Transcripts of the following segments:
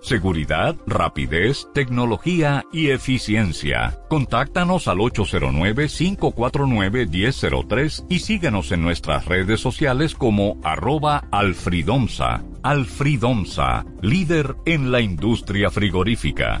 Seguridad, rapidez, tecnología y eficiencia. Contáctanos al 809-549-1003 y síguenos en nuestras redes sociales como arroba alfridomsa. Alfridomsa, líder en la industria frigorífica.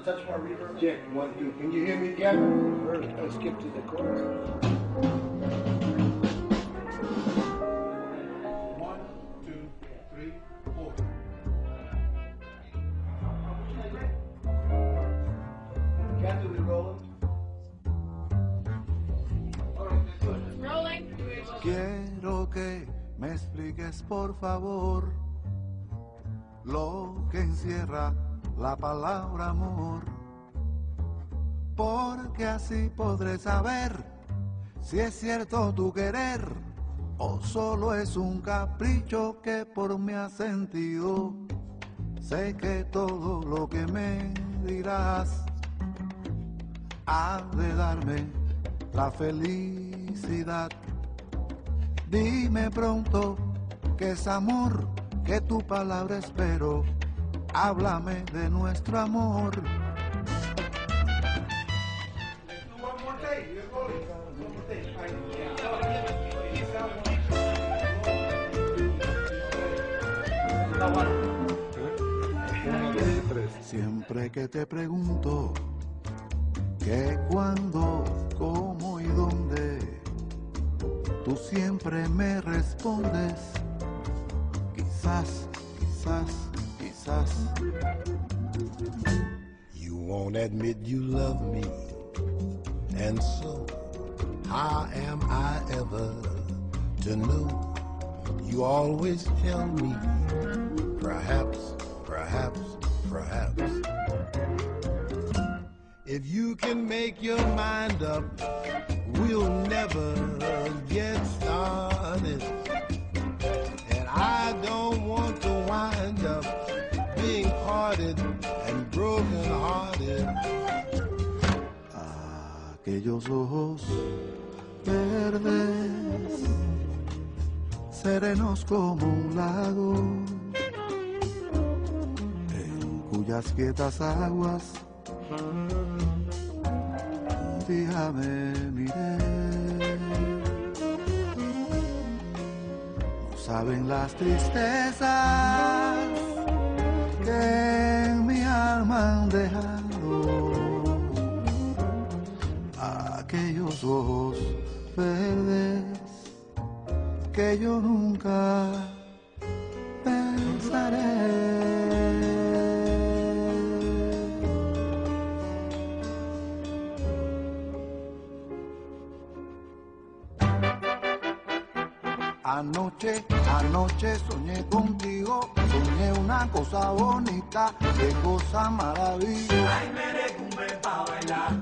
touch my reverb? Check, one, two. Can you hear me, Gavin? Let's skip to the chorus. One, two, three, four. Catherine, we rolling? Rolling. Quiero que me expliques por favor lo que encierra la palabra amor, porque así podré saber si es cierto tu querer o solo es un capricho que por mí has sentido. Sé que todo lo que me dirás ha de darme la felicidad. Dime pronto que es amor, que tu palabra espero háblame de nuestro amor. Siempre que te pregunto qué, cuándo, cómo y dónde, tú siempre me respondes, quizás, quizás You won't admit you love me, and so how am I ever to know? You always tell me, perhaps, perhaps, perhaps. If you can make your mind up, we'll never get started. And I don't want to wind up Aquellos ojos verdes, serenos como un lago, en cuyas quietas aguas un día me. No saben las tristezas que en mi alma han dejado aquellos ojos verdes que yo nunca pensaré. Anoche, anoche soñé contigo, soñé una cosa bonita, qué cosa maravillosa. Ay, me pa' bailar.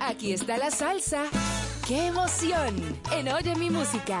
Aquí está la salsa. ¡Qué emoción! En Oye mi música.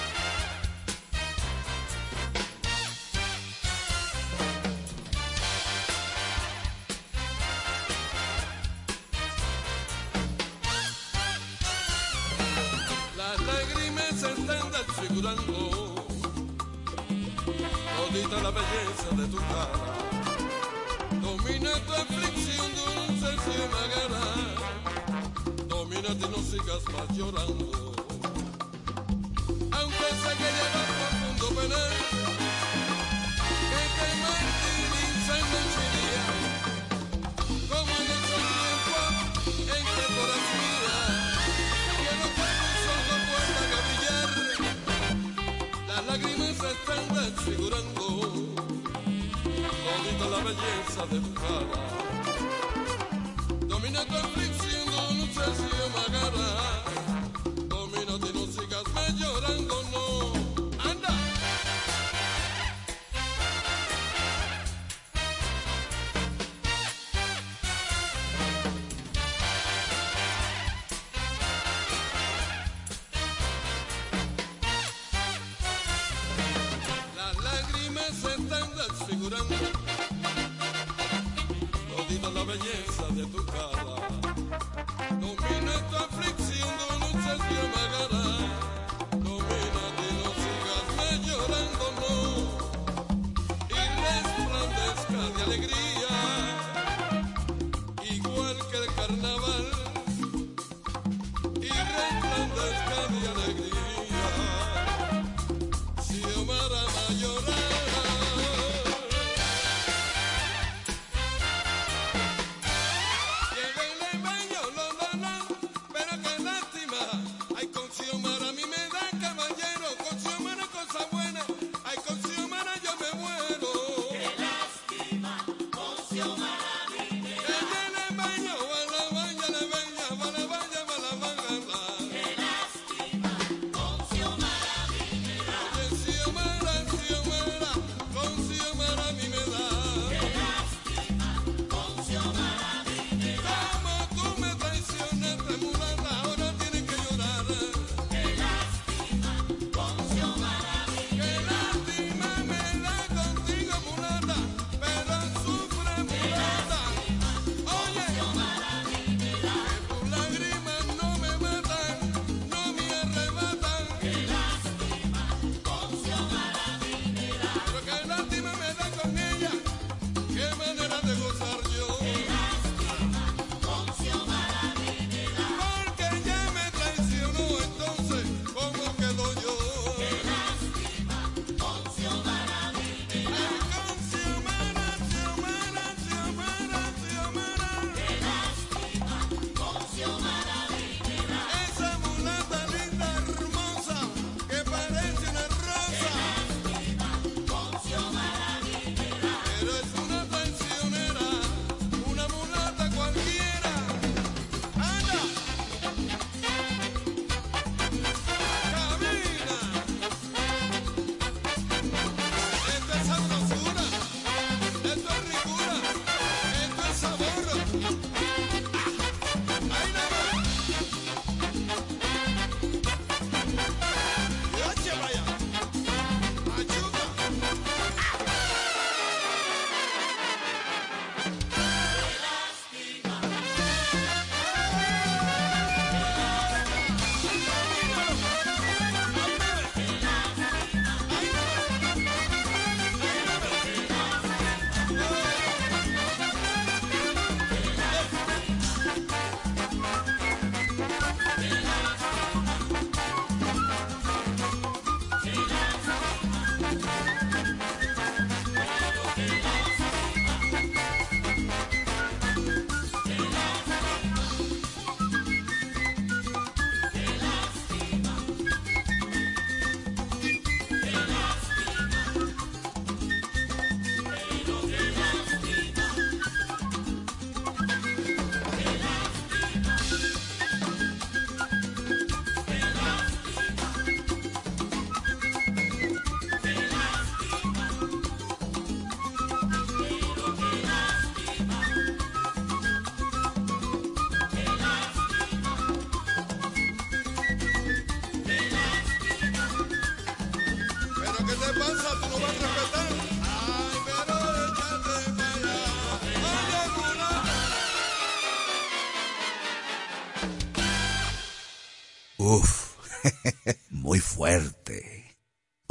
nunca más llorando. Aunque sé que lleva profundo penal, que te martiriza en noche y día, como en esos tiempos en que por así que no te puesta a brillar, las lágrimas se están desfigurando, toda la belleza de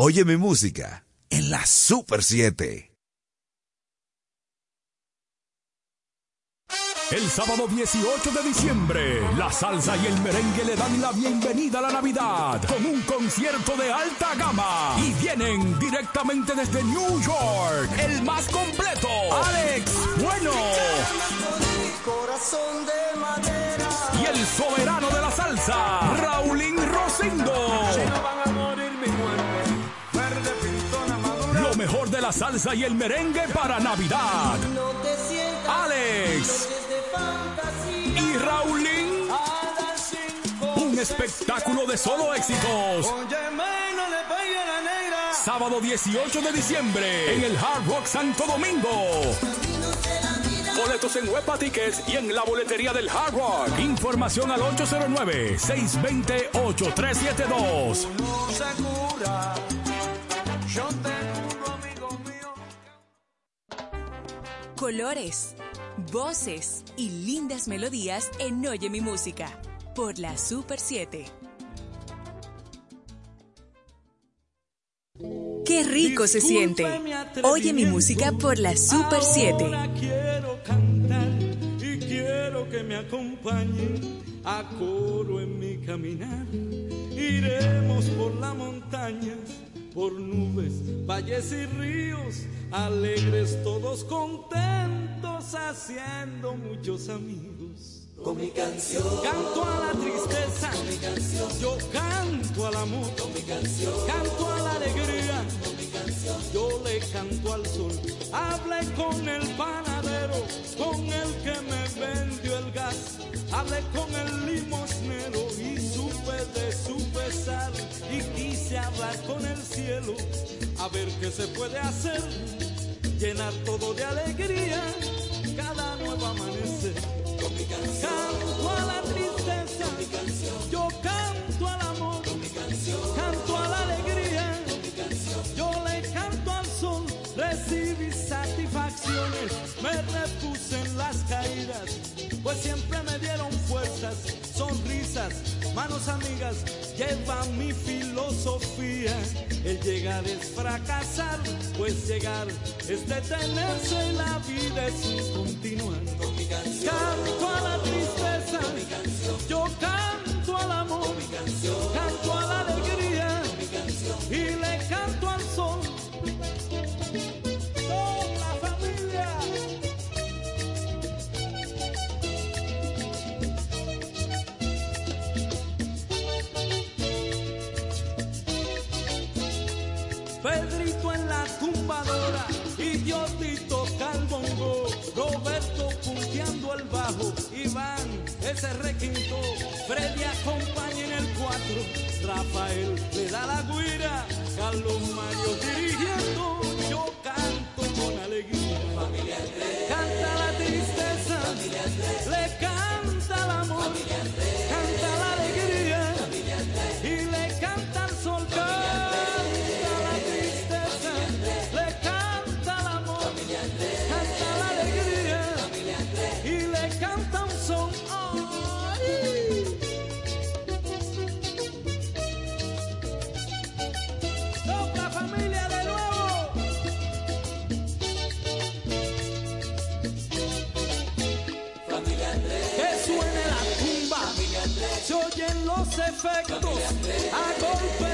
Oye mi música en la Super 7. El sábado 18 de diciembre, la salsa y el merengue le dan la bienvenida a la Navidad con un concierto de alta gama. Y vienen directamente desde New York, el más completo, Alex Bueno. Y el soberano de la salsa, Raulín Rosendo. La salsa y el merengue para Navidad. Alex y Raulín. Un espectáculo de solo éxitos. Sábado 18 de diciembre en el Hard Rock Santo Domingo. Boletos en Huepa Tickets y en la boletería del Hard Rock. Información al 809-620-8372. Colores, voces y lindas melodías en Oye mi música por la Super 7. Qué rico se siente. Oye mi música por la Super 7. Ahora quiero cantar y quiero que me acompañe a coro en mi caminar. Iremos por las montañas, por nubes, valles y ríos, alegres todos contentos, haciendo muchos amigos. Con mi canción. Canto a la tristeza. Con mi canción. Yo canto al amor. Con mi canción. Canto a la alegría. Con mi canción. Yo le canto al sol. Hablé con el panadero, con el que me vendió el gas. Hablé con el limosnero y supe de su pesar. Y quise hablar con el cielo, a ver qué se puede hacer. Llenar todo de alegría, cada nuevo amanecer. Canto a la tristeza. Yo canto al amor. Canto a la alegría. Yo le canto al sol. Recibí satisfacciones. Me repuse en las caídas. Pues siempre me dieron fuerzas, sonrisas, manos amigas. Lleva mi filosofía. El llegar es fracasar, pues llegar es detenerse. La vida es un continuar. Canto a la tristeza, yo canto al amor, canto a la alegría ese requinto, Freddy acompaña en el 4, Rafael le da la guira, Carlos Mario dirigiendo, efectos. A golpe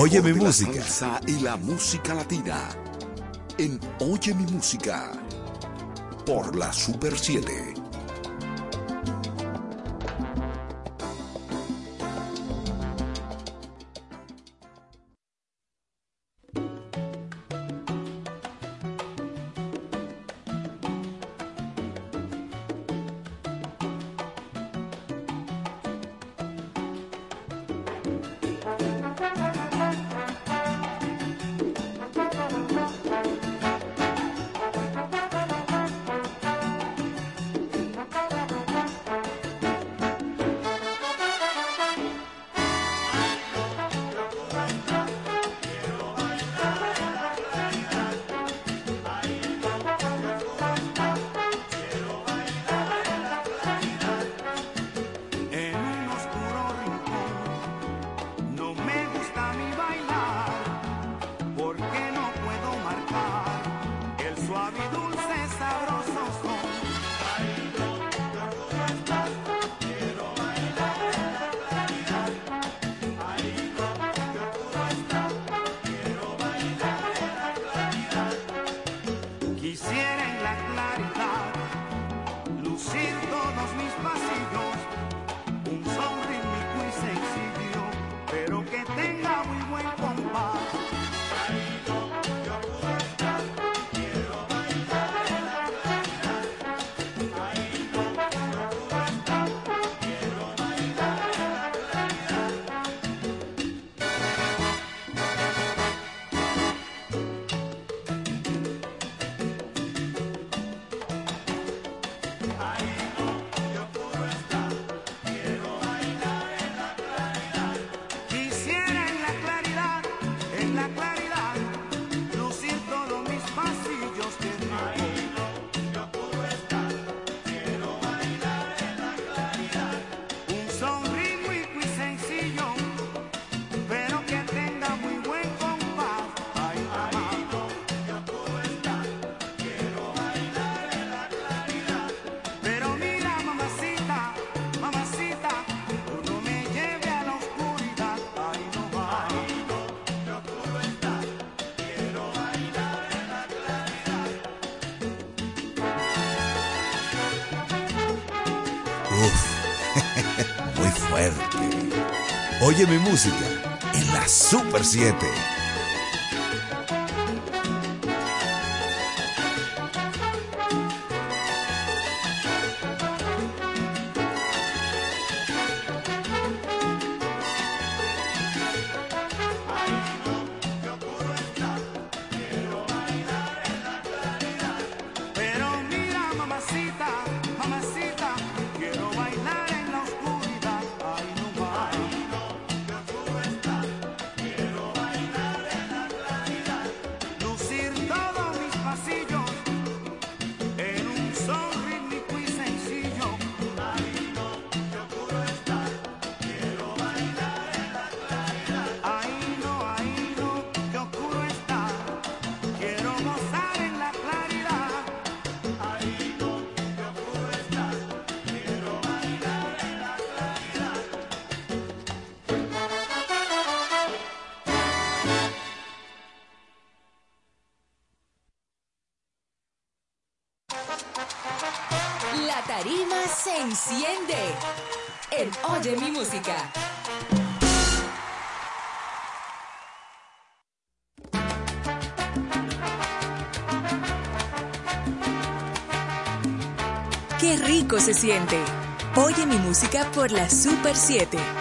Oye mi música. La y la música latina. En Oye mi música. Por la Super 7. Uf, muy fuerte. Oye mi música en la Super 7. música por la Super 7.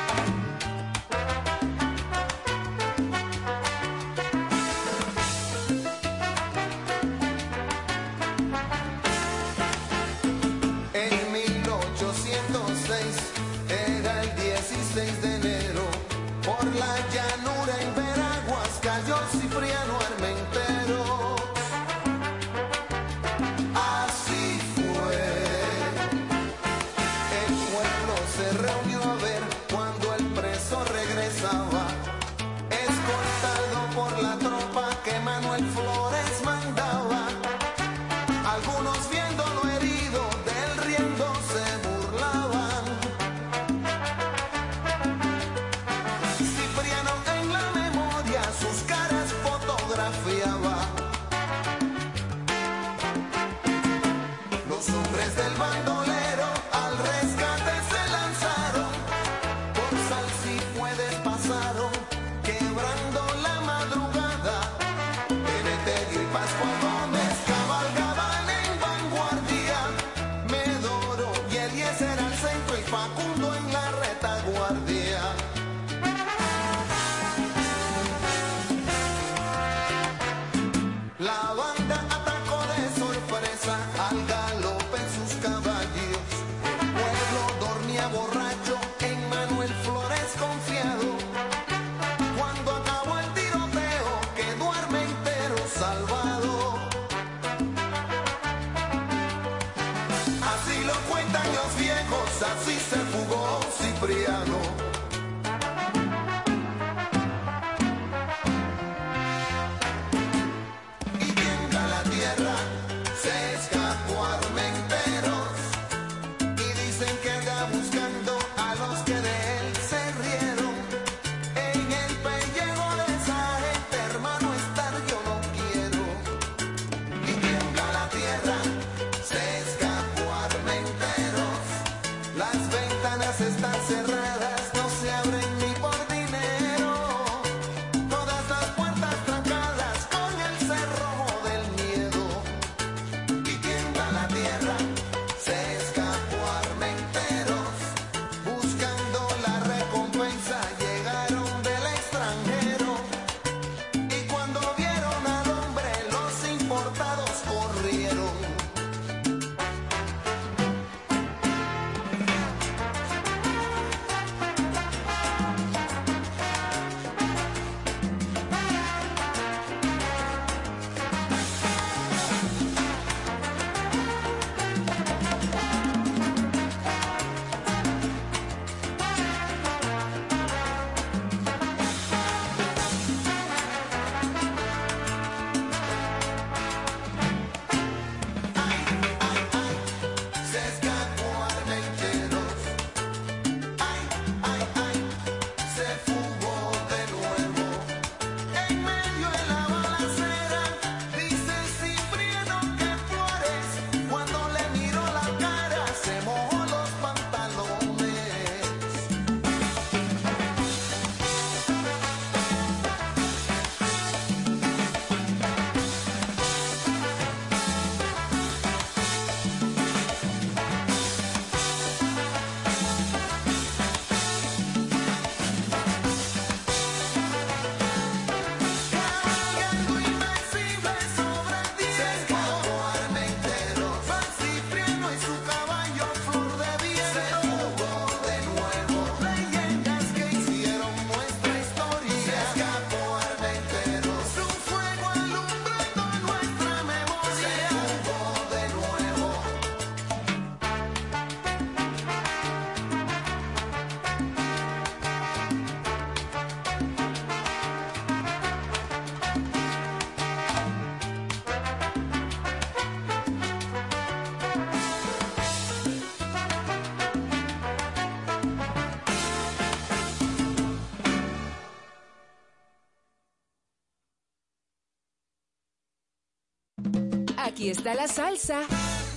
Aquí está la salsa.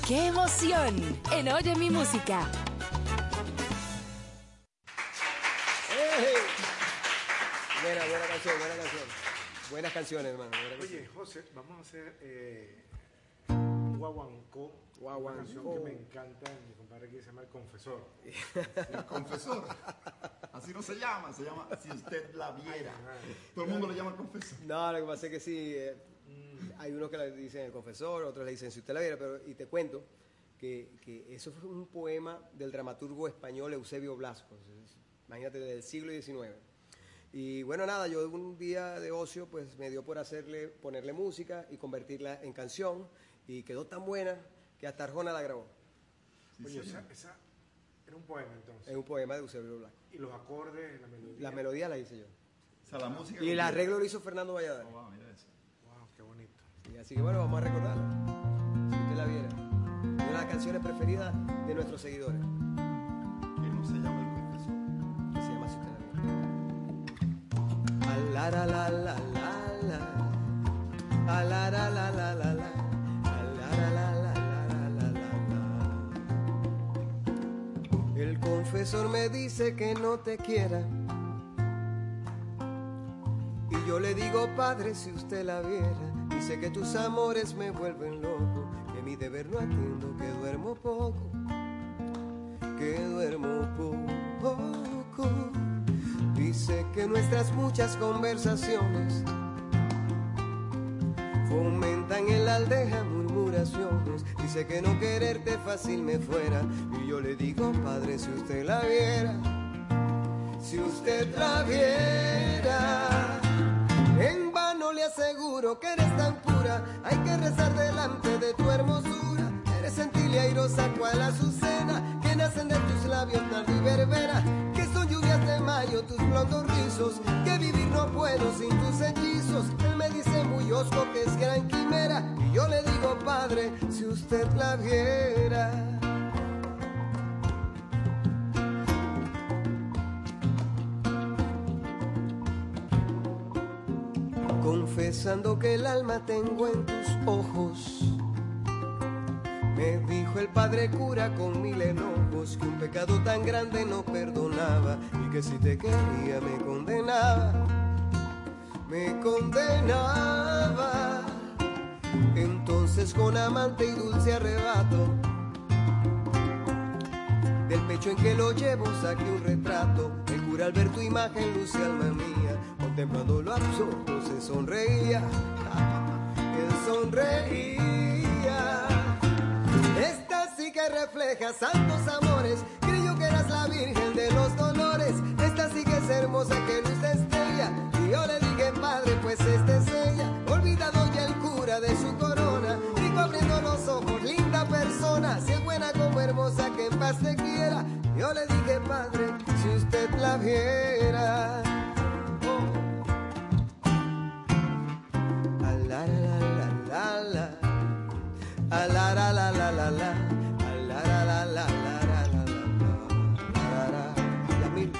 ¡Qué emoción! En Oye mi música. Buena, buena canción, buena canción. Buenas canciones, hermano. buena canción. Oye, José, vamos a hacer eh, un guaguancó. Una canción que me encanta, mi compadre aquí se llama El Confesor. El confesor. Así no se llama, se llama Si usted la viera. Todo el mundo le llama el confesor. No, lo que pasa es que sí, eh, hay unos que le dicen el confesor, otros le dicen si usted la viera, pero y te cuento que, que eso fue un poema del dramaturgo español Eusebio Blasco, imagínate, del siglo XIX. Y bueno, nada, yo un día de ocio pues me dio por hacerle, ponerle música y convertirla en canción y quedó tan buena que hasta Arjona la grabó. Oye, esa, esa era un poema entonces. Es un poema de Eusebio Blasco. Y los acordes, la melodía. La melodía la hice yo. O sea, la música. Y el arreglo lo hizo Fernando Valladares. wow, mira eso. Y así que bueno, vamos a recordarla. Si usted la viera. Una de las canciones preferidas de nuestros seguidores. Que no se llama el confesor. Que se llama Si usted la viera. La la la la la la. A la la la la la la. A la la la la la la la la. El confesor me dice que no te quiera. Y yo le digo, padre, si usted la viera, dice que tus amores me vuelven loco, que mi deber no atiendo, que duermo poco, que duermo poco. Dice que nuestras muchas conversaciones fomentan en la aldeja murmuraciones. Dice que no quererte fácil me fuera. Y yo le digo, padre, si usted la viera, si usted la viera. Aseguro que eres tan pura, hay que rezar delante de tu hermosura. Eres gentil y airosa cual azucena, que nacen de tus labios tarde y verbena, que son lluvias de mayo tus blondos rizos, que vivir no puedo sin tus hechizos. Él me dice muy osco que es gran quimera, y yo le digo, padre, si usted la viera. Confesando que el alma tengo en tus ojos. Me dijo el padre cura con mil enojos que un pecado tan grande no perdonaba y que si te quería me condenaba, me condenaba. Entonces con amante y dulce arrebato del pecho en que lo llevo saqué un retrato. El cura al ver tu imagen luce alma mía, contemplando lo absurdo se sonreía. Él sonreía. Esta sí que refleja santos amores. Creyó que eras la virgen de los dolores. Esta sí que es hermosa que luz estrella. Y yo le dije, padre, pues esta es ella. Olvidado ya el cura de su corona. Rico abriendo los ojos, linda persona. Si es buena como hermosa, que en paz te quiera. Yo le dije, padre, si usted la viera. A la la la la la la. A la la la la la la la la la. Yamil.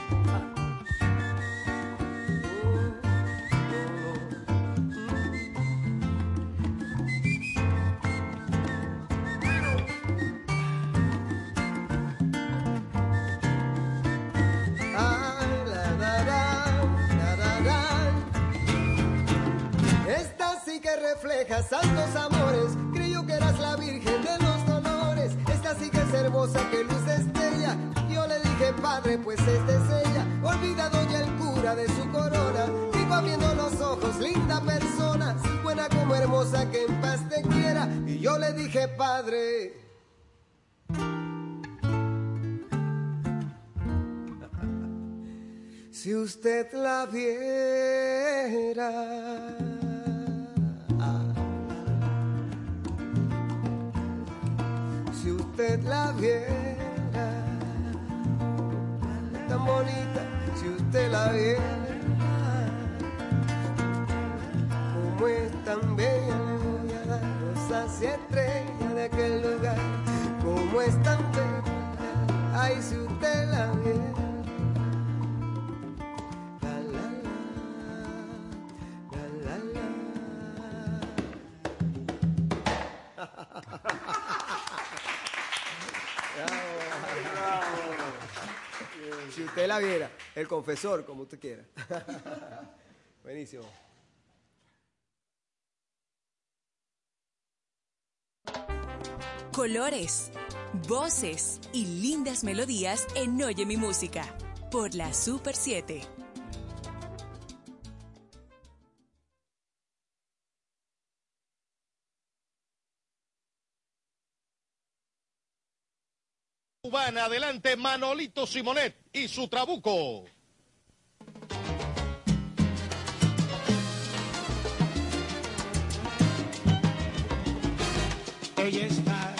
Refleja santos amores. Que luz de estrella. Yo le dije, padre, pues esta es ella. Olvidado ya el cura de su corona. Digo abriendo los ojos, linda persona. Buena como hermosa, que en paz te quiera. Y yo le dije, padre. Si usted la viera. Usted la viera. Tan bonita, si usted la viera. Como es tan bella, le voy a dar rosas y la viera. El confesor, como usted quiera. Buenísimo. Colores, voces y lindas melodías en Oye mi música por la Super 7. adelante Manolito Simonet y su trabuco. Ella está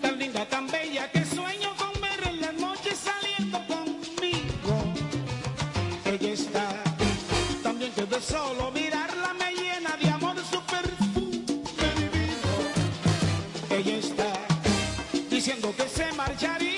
tan linda, tan bella que sueño con verla en la noche saliendo conmigo. Ella está también bien que de solo mi se marcharía.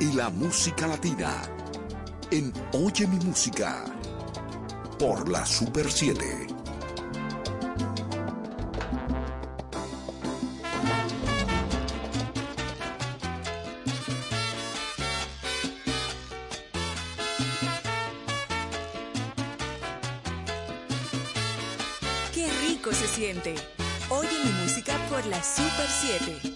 y la música latina en Oye mi música por la Super 7. Qué rico se siente. Oye mi música por la Super 7.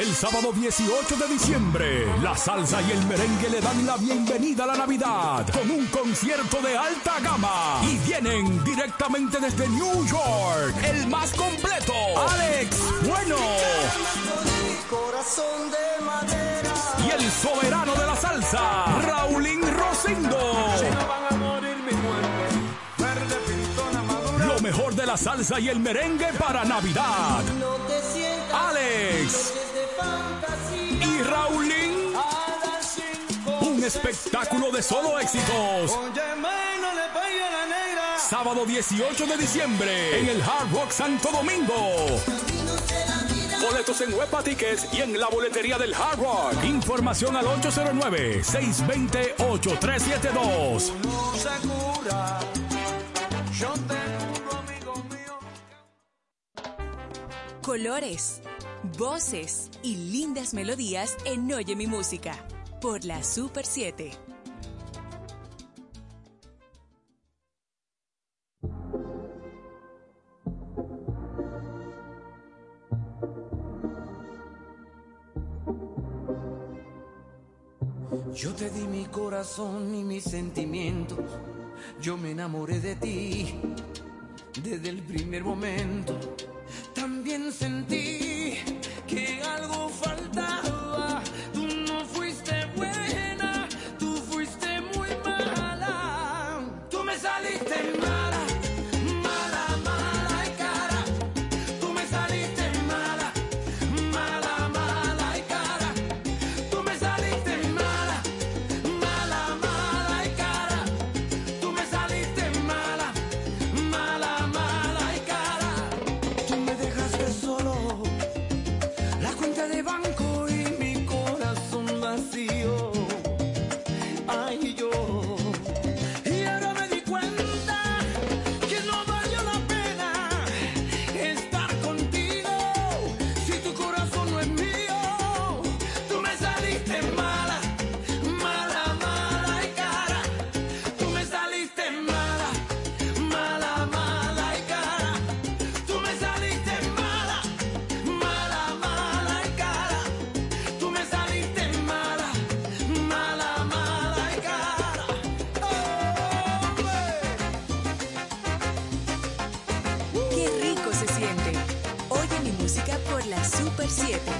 El sábado 18 de diciembre, la salsa y el merengue le dan la bienvenida a la Navidad con un concierto de alta gama. Y vienen directamente desde New York, el más completo, Alex Bueno. Y el soberano de la salsa, Raulín Rosendo. mejor de la salsa y el merengue para Navidad. Alex y Raulín. Un espectáculo de solo éxitos. Sábado 18 de diciembre en el Hard Rock Santo Domingo. Boletos en Huepa y en la boletería del Hard Rock. Información al 809-620-8372. Colores voces y lindas melodías en Oye mi música por la Super 7. Yo te di mi corazón y mis sentimientos. Yo me enamoré de ti desde el primer momento también sentí que algo faltaba. 7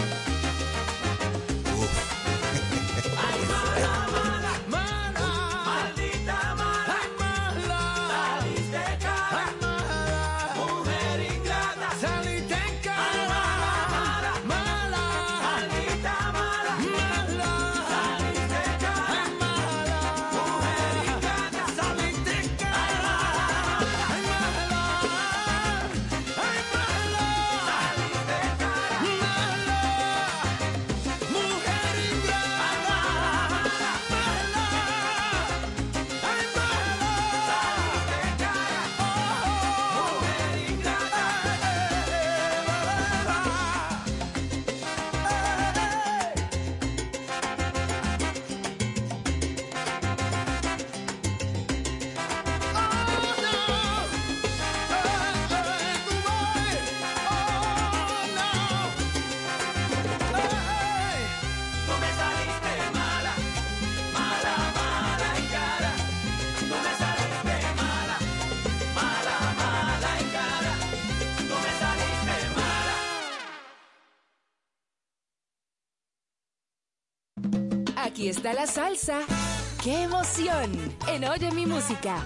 Aquí está la salsa. ¡Qué emoción! En Oye mi música.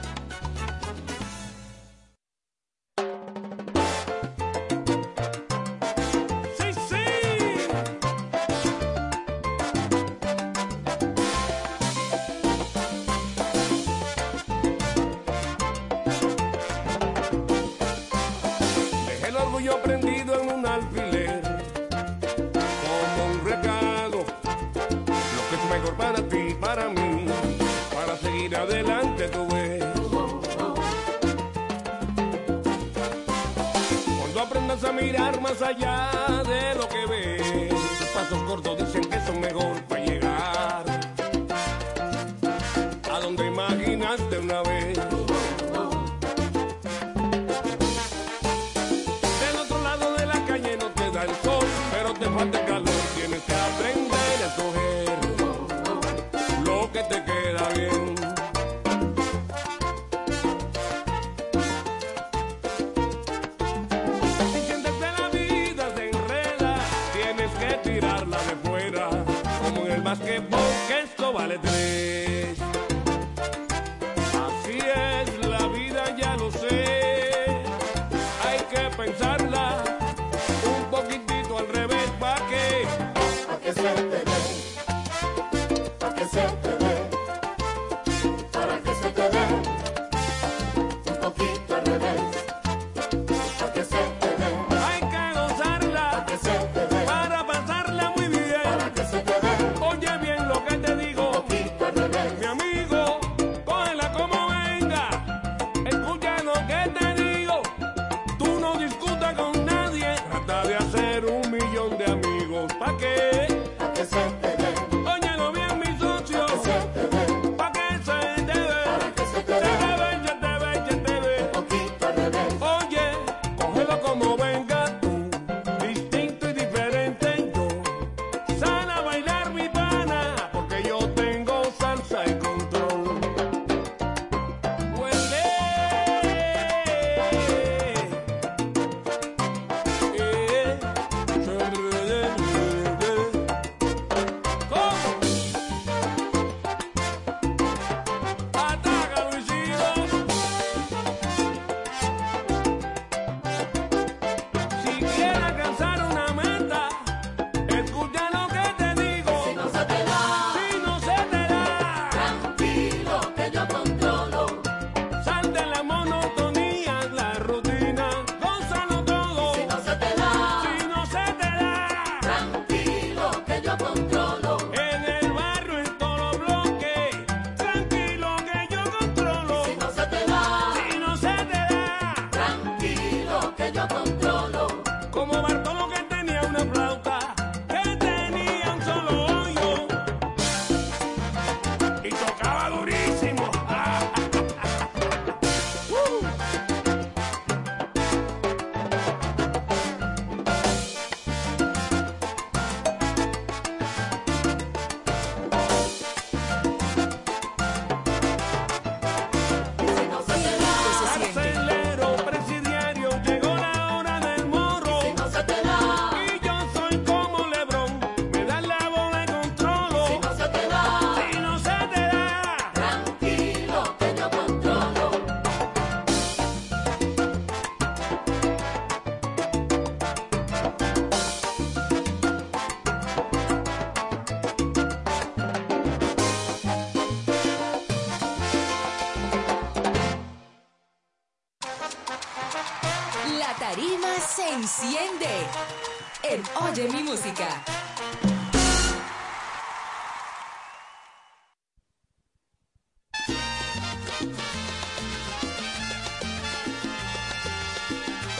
Oye mi música.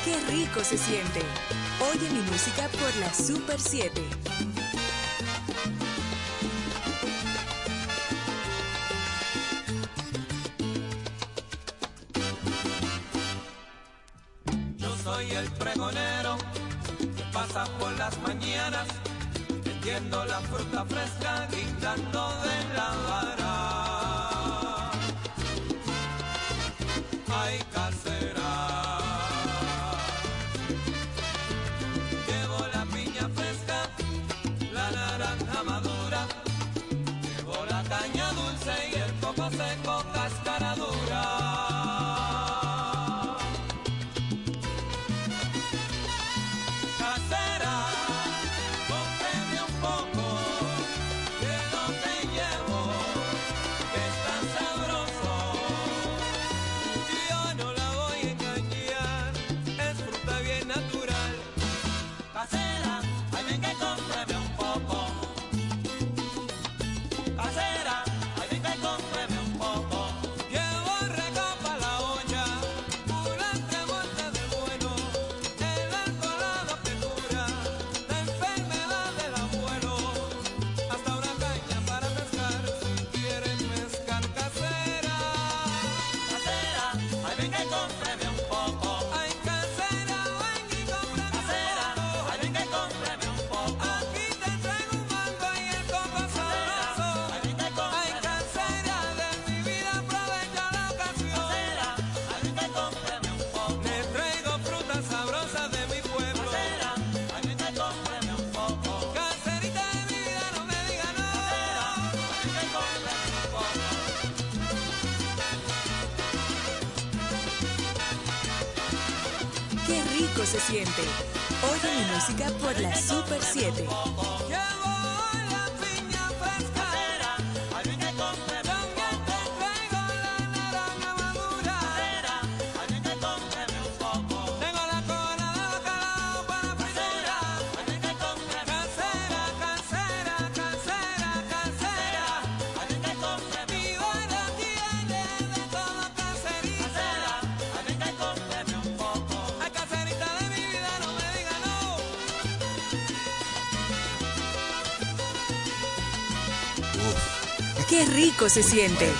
Qué rico se siente. Oye mi música por la Super 7. qué rico se siente. Oye mi música por la Super 7. rico se siente.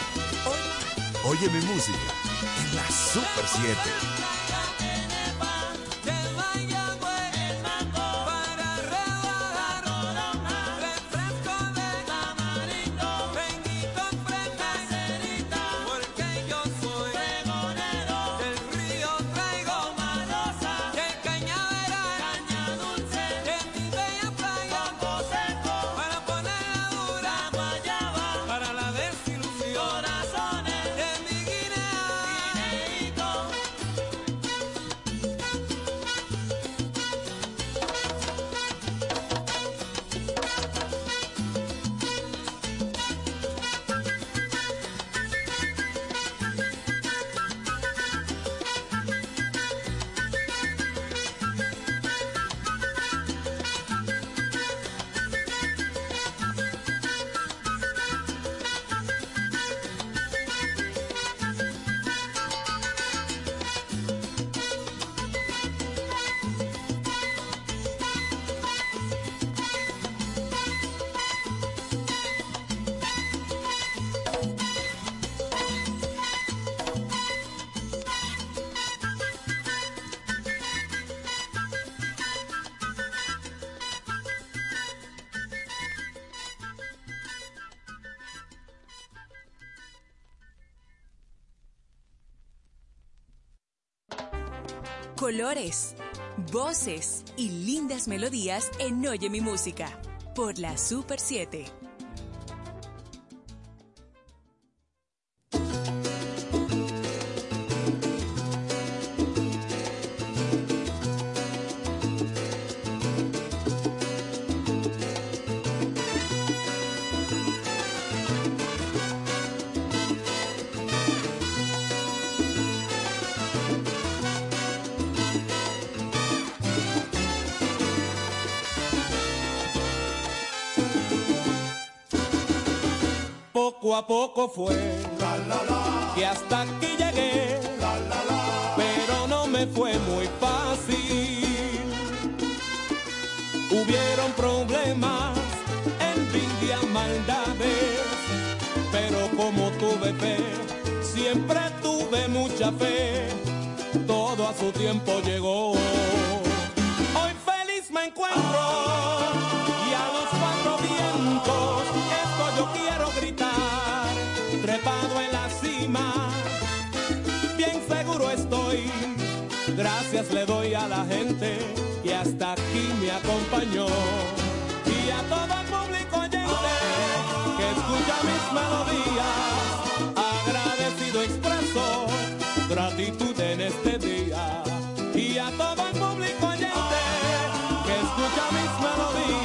Oye, mi música en la Super 7. melodías en Oye mi música por la Super 7. a poco fue que hasta aquí llegué, pero no me fue muy fácil. Hubieron problemas, envidia, maldades, pero como tuve fe, siempre tuve mucha fe, todo a su tiempo llegó. en la cima. Bien seguro estoy, gracias le doy a la gente que hasta aquí me acompañó. Y a todo el público oyente que escucha mis melodías, agradecido expreso gratitud en este día. Y a todo el público oyente que escucha mis melodías.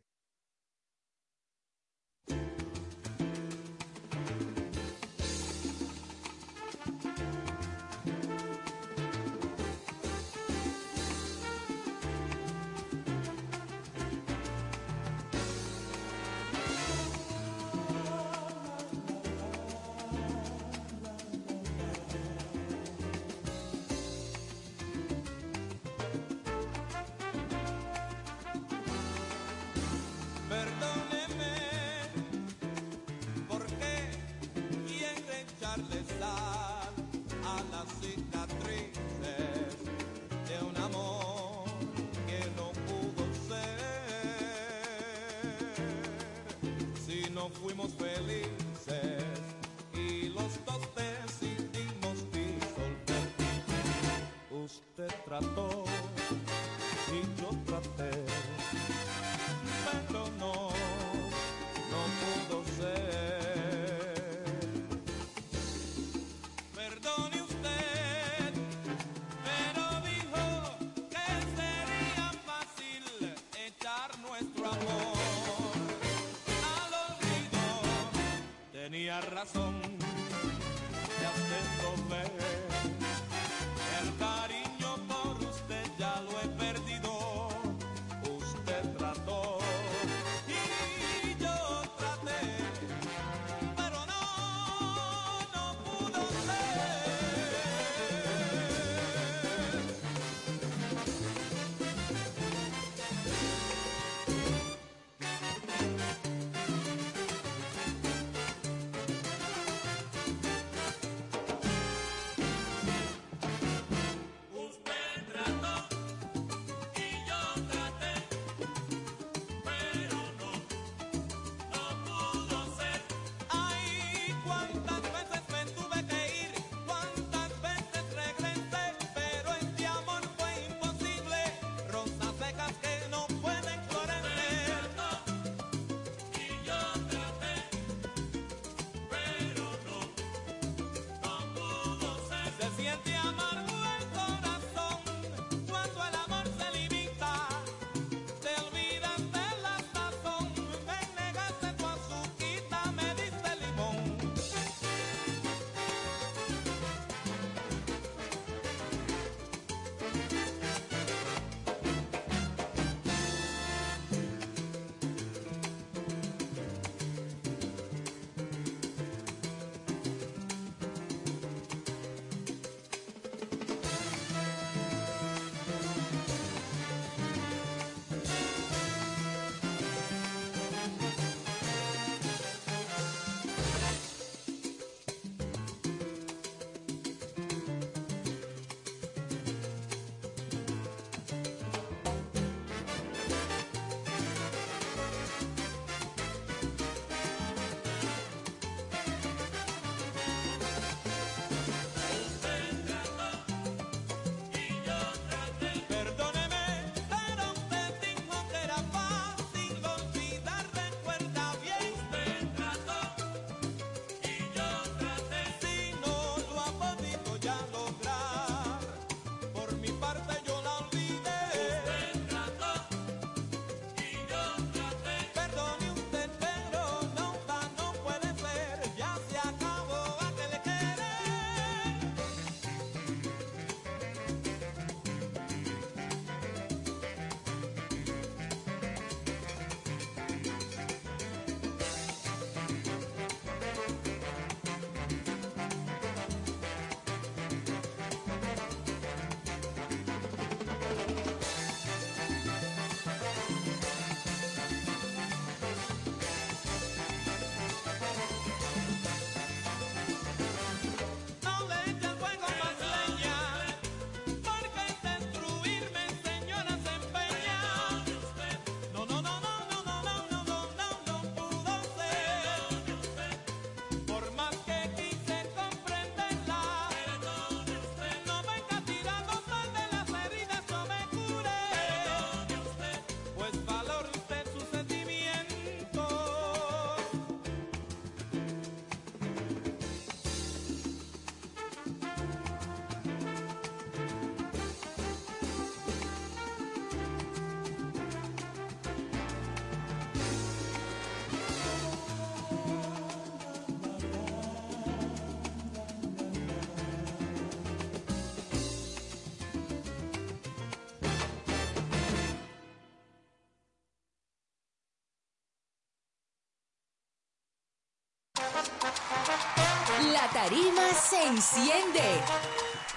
Tarima se enciende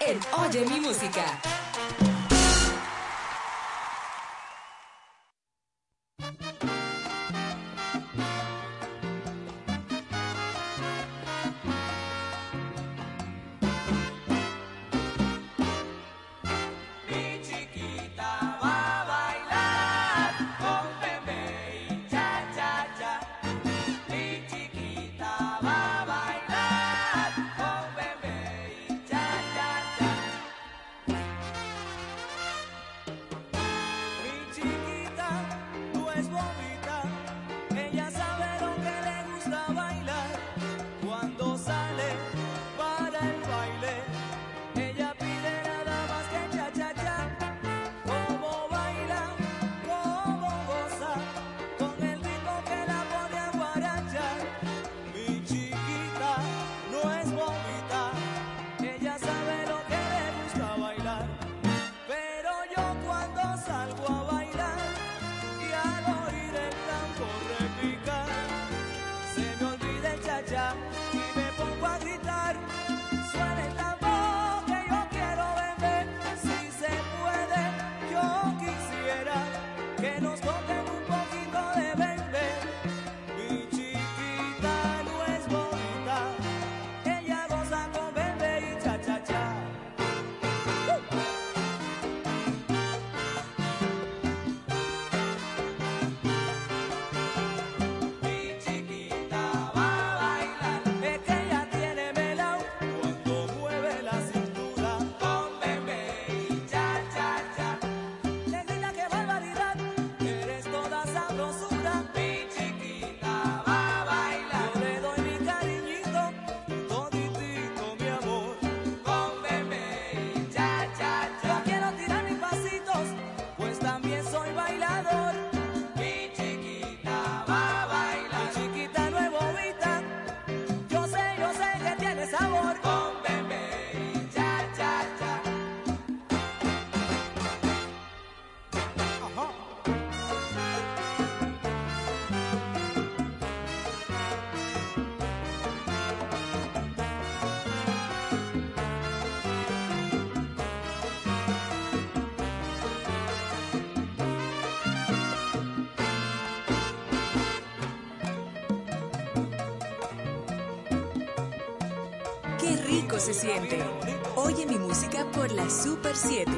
en Oye mi música. Super 7.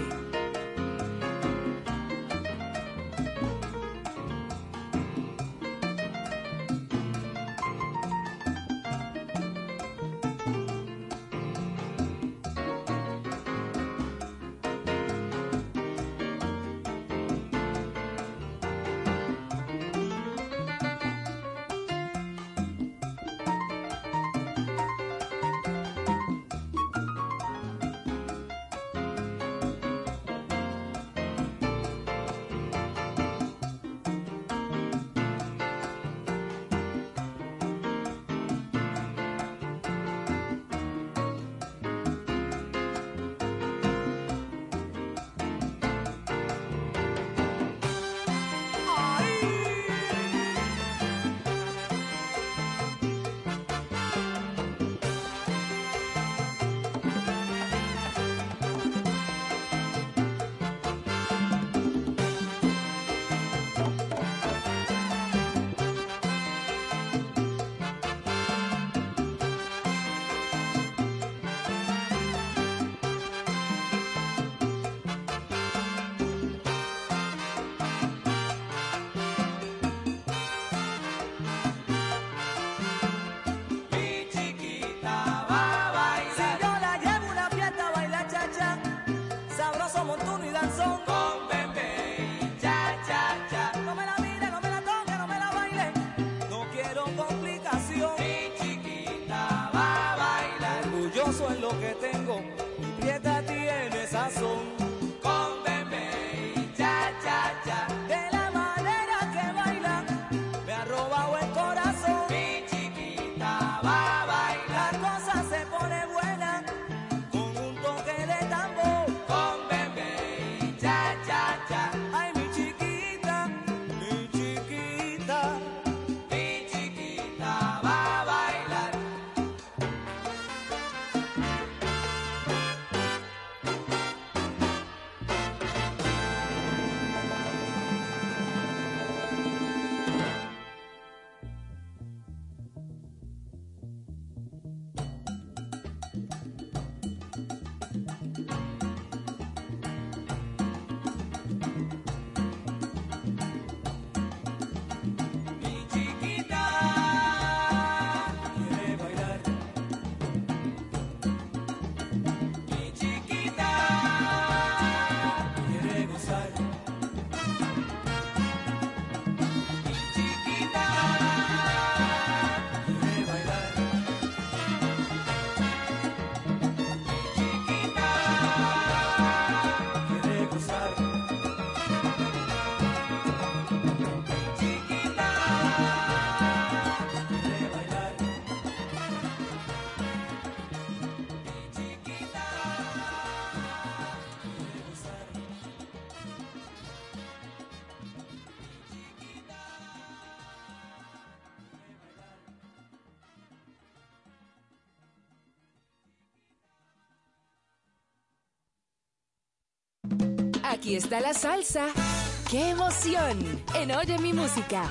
Aquí está la salsa. ¡Qué emoción! En Oye mi música.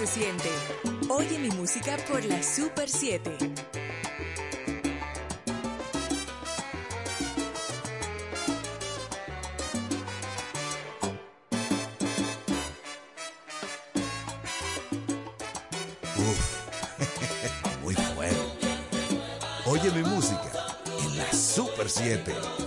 se siente. Oye mi música por la Super 7. Uf, muy bueno. Oye mi música en la Super 7.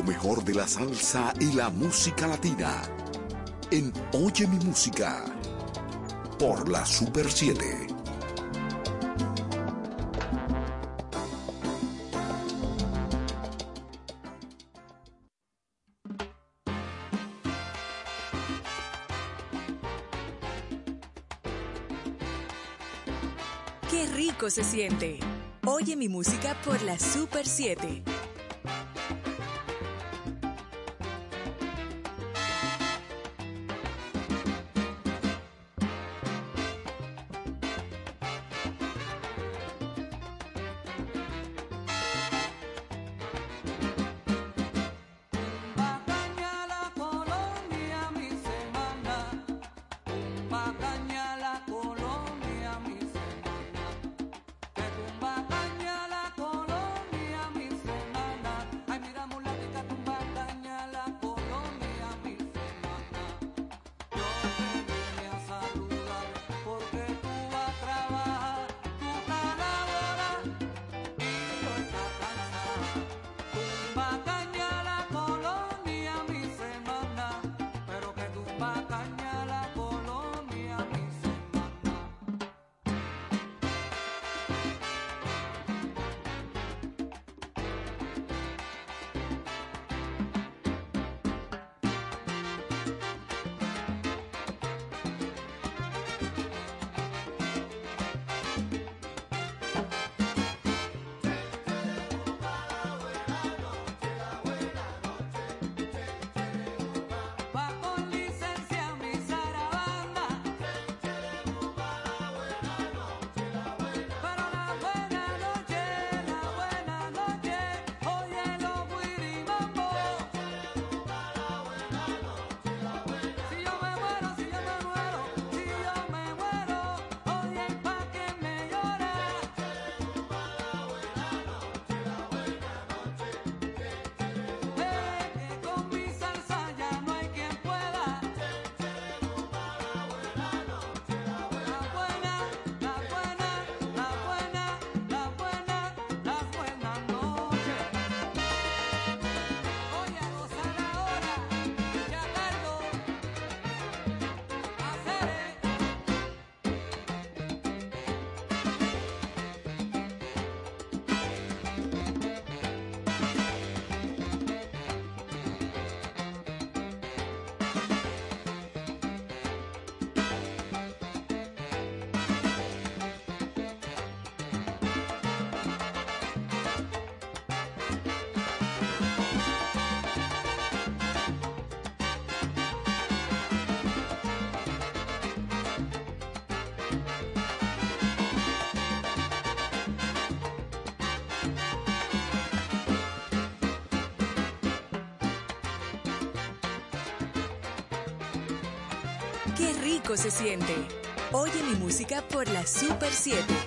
lo mejor de la salsa y la música latina en Oye mi música por la Super 7. Qué rico se siente. Oye mi música por la Super 7. por la Super 7.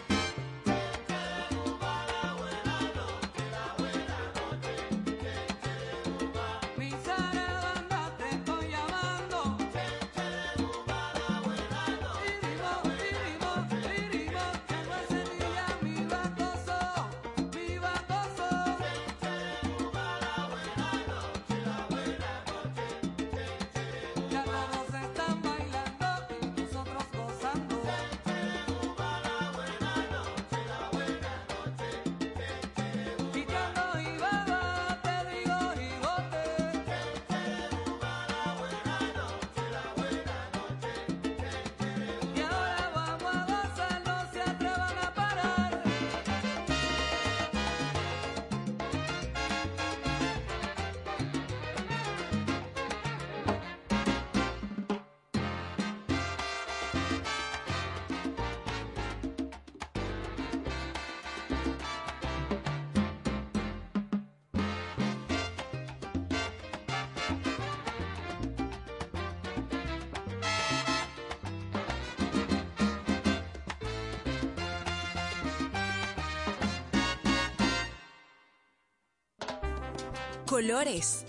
colores,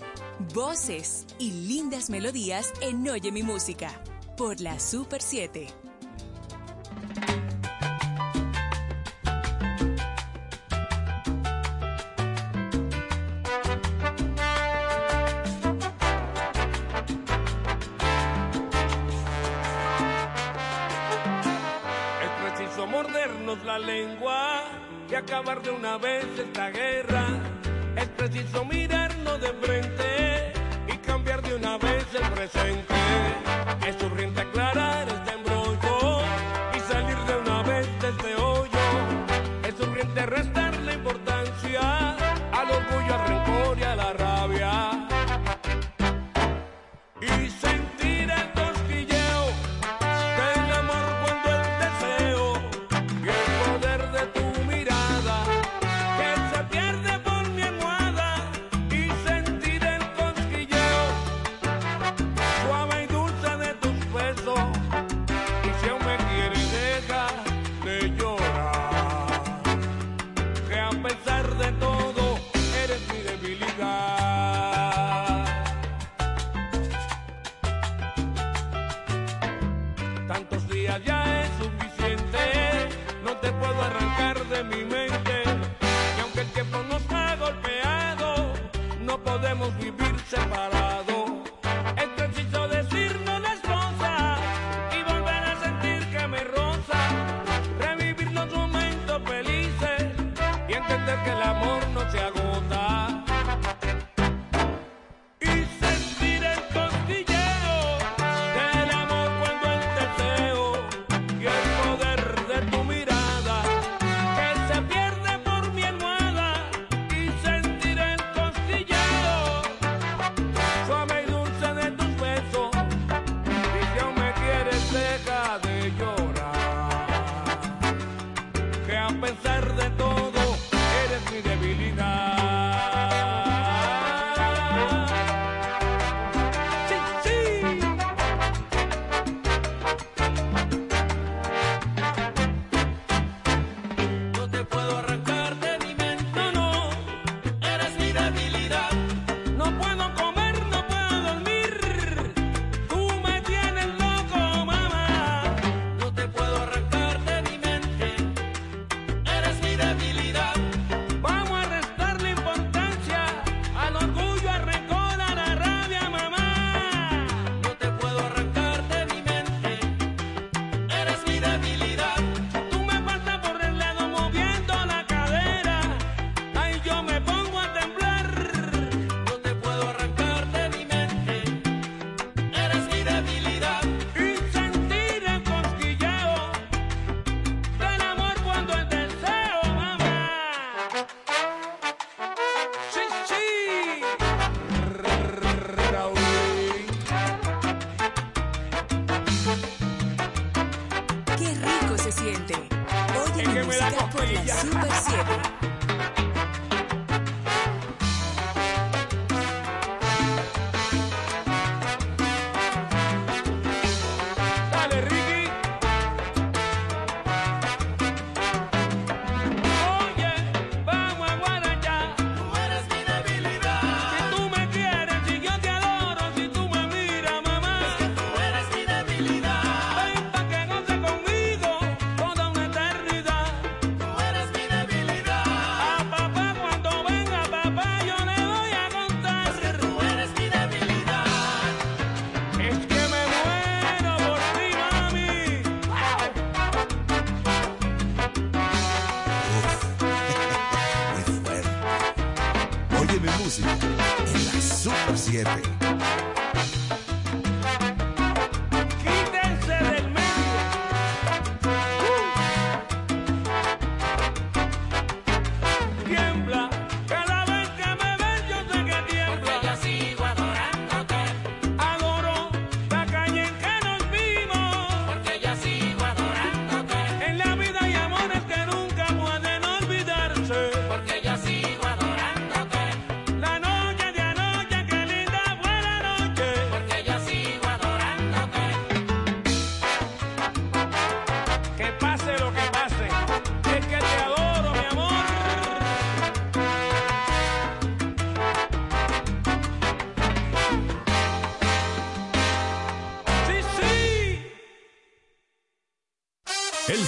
voces y lindas melodías en Oye mi música por la Super 7. Es preciso mordernos la lengua y acabar de una vez esta guerra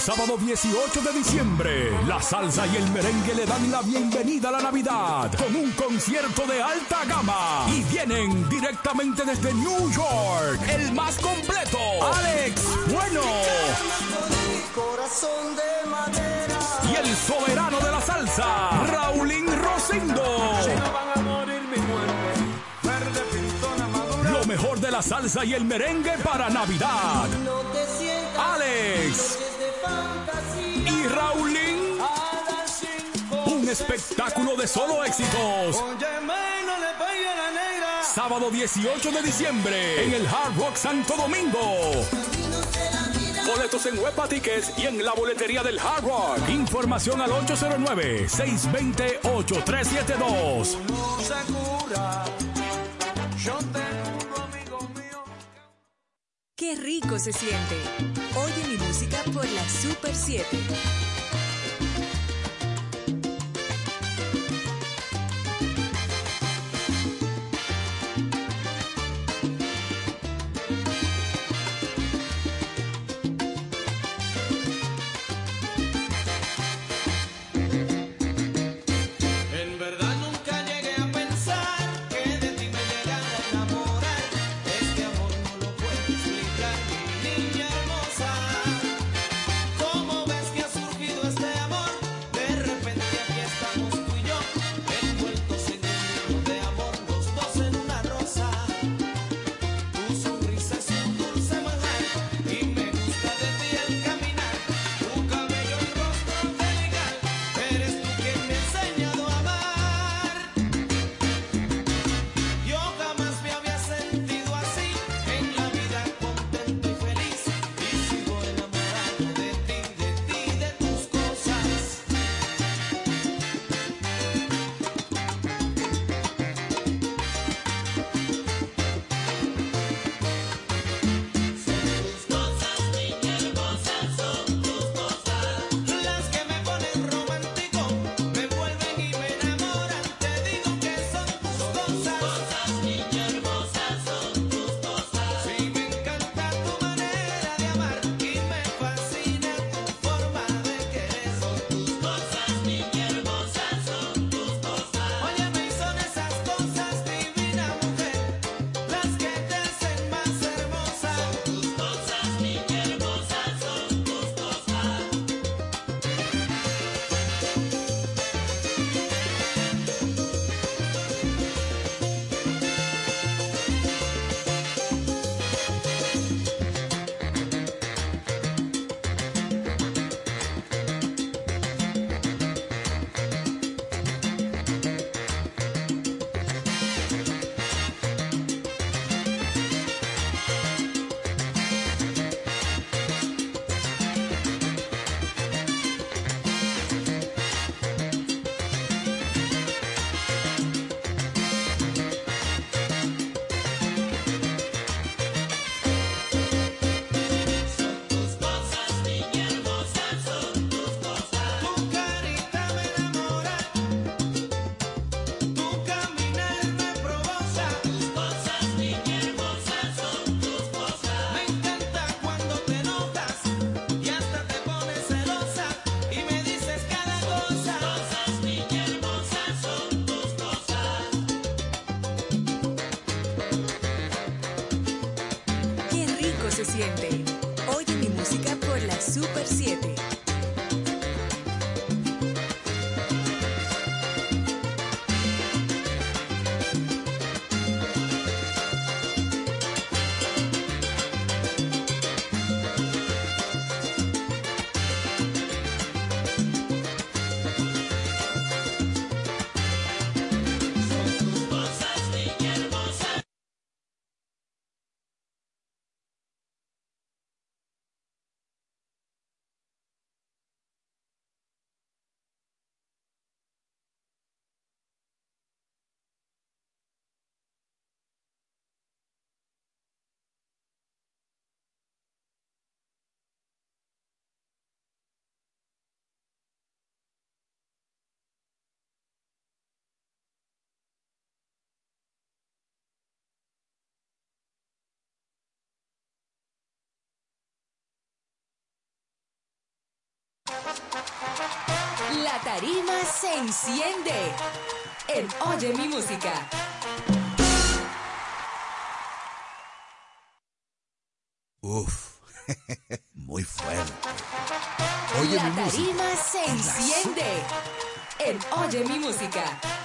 sábado 18 de diciembre, la salsa y el merengue le dan la bienvenida a la Navidad con un concierto de alta gama. Y vienen directamente desde New York, el más completo, Alex Bueno. Y el soberano de la salsa, Raulín Rosendo mejor de la salsa y el merengue para Navidad. Alex espectáculo de solo éxitos. Sábado 18 de diciembre en el Hard Rock Santo Domingo. Boletos en Huepa y en la boletería del Hard Rock. Información al 809-620-8372. Qué rico se siente. Oye mi música por la Super 7. La tarima se enciende en Oye mi música. Uf, muy fuerte. La tarima se enciende en Oye mi música.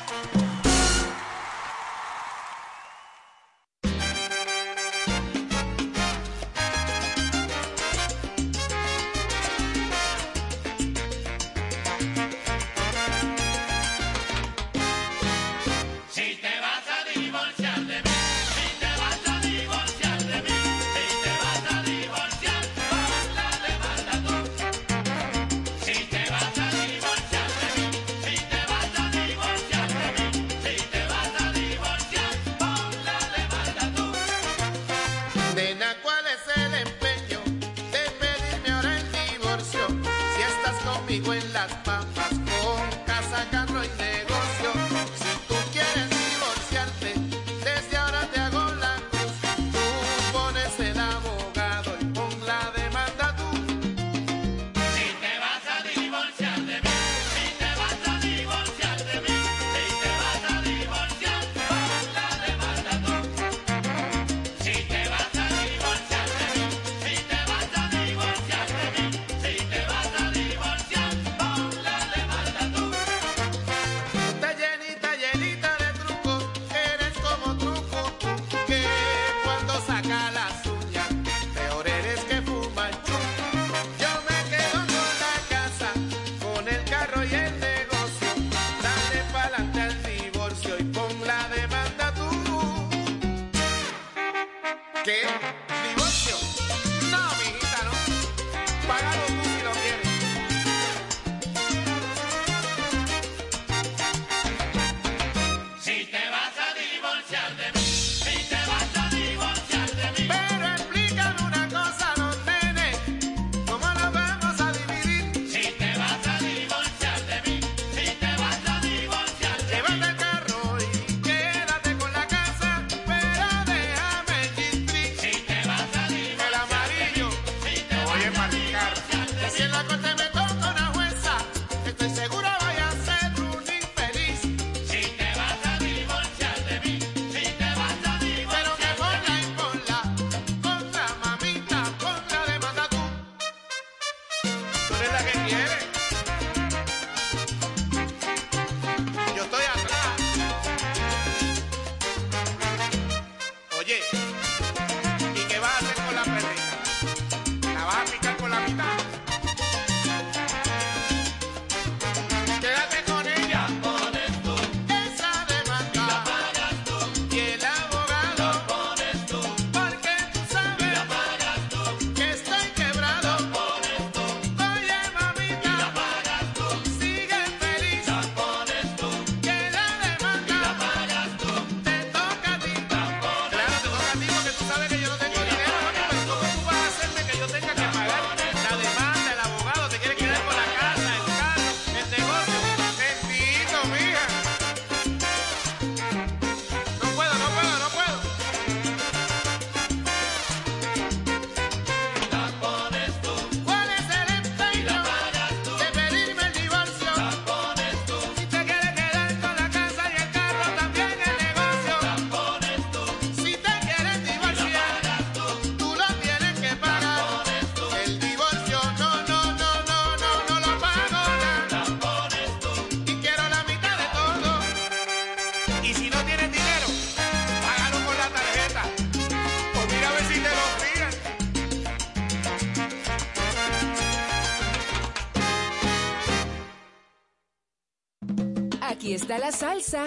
Aquí está la salsa.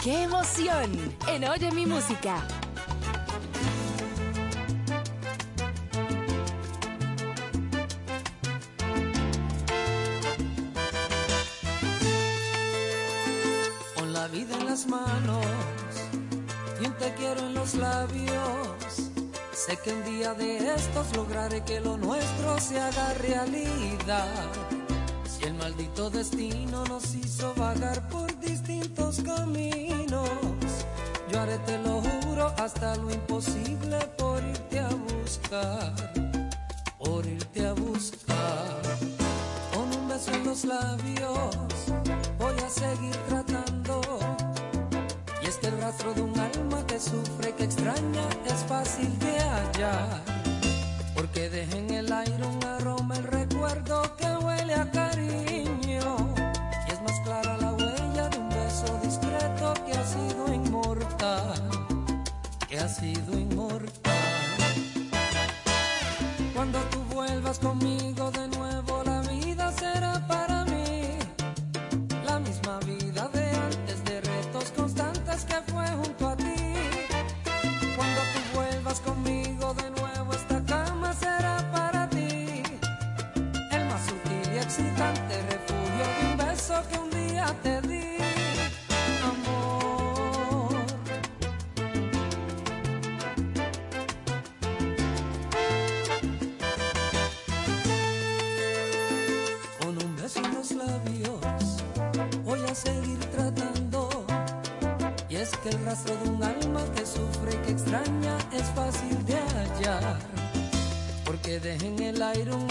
¡Qué emoción! En Oye mi música. Con la vida en las manos y un te quiero en los labios. Sé que un día de estos lograré que lo nuestro se haga realidad. Si el maldito destino nos que el rastro de un alma que sufre que extraña es fácil de hallar, porque dejen el aire un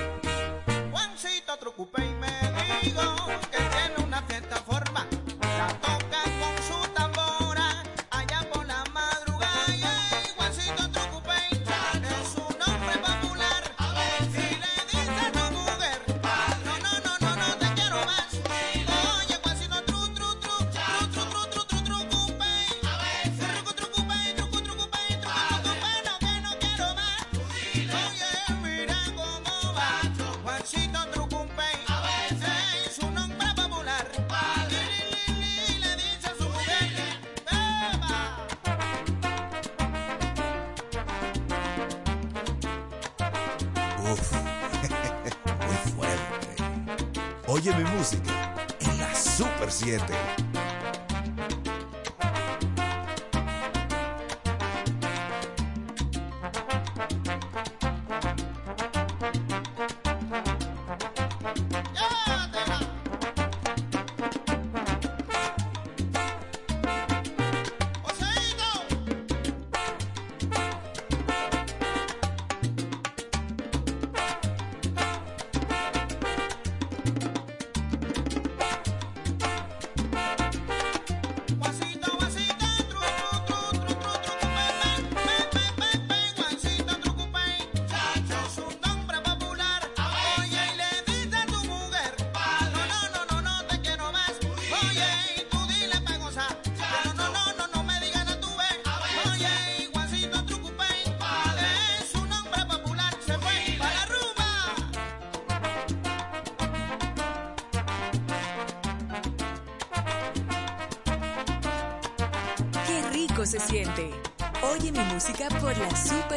7.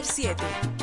7.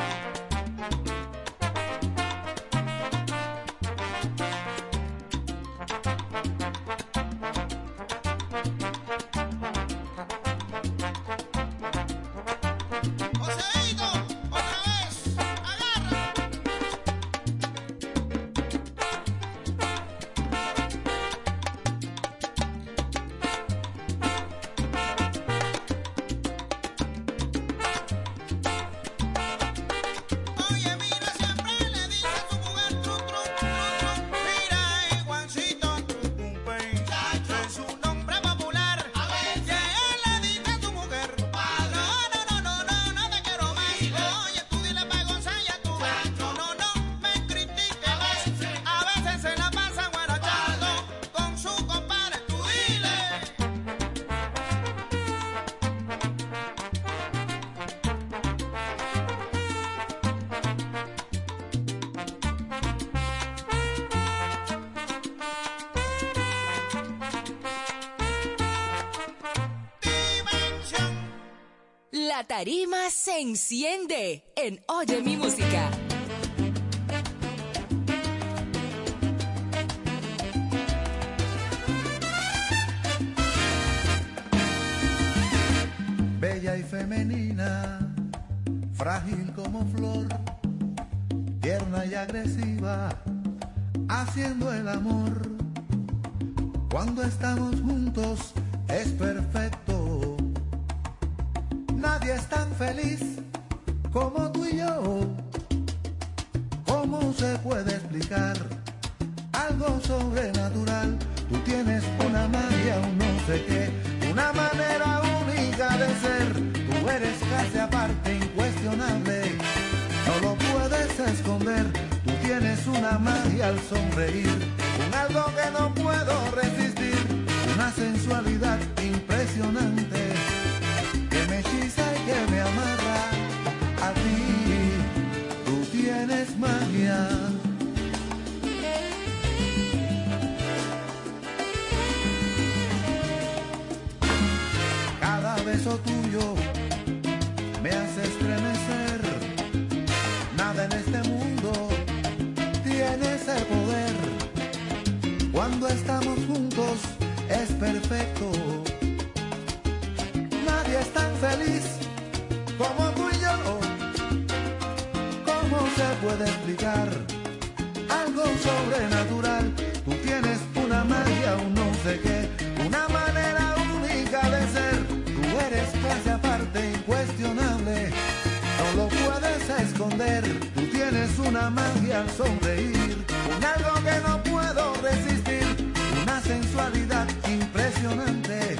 Tarima se enciende en Oye mi música. bella y femenina, frágil como flor, tierna y agresiva, haciendo el amor. Cuando estamos juntos es perfecto. Nadie es tan feliz como tú y yo. ¿Cómo se puede explicar algo sobrenatural? Tú tienes una magia, un no sé qué, una manera única de ser. Tú eres casi aparte, incuestionable. No lo puedes esconder. Tú tienes una magia al sonreír, un algo que no puedo resistir, una sensualidad impresionante magia. Cada beso tuyo me hace estremecer. Nada en este mundo tiene ese poder. Cuando estamos juntos es perfecto. Nadie es tan feliz como tú y yo se puede explicar. Algo sobrenatural, tú tienes una magia, un no sé qué, una manera única de ser. Tú eres clase aparte, incuestionable, no lo puedes esconder. Tú tienes una magia al sonreír, un algo que no puedo resistir, una sensualidad impresionante.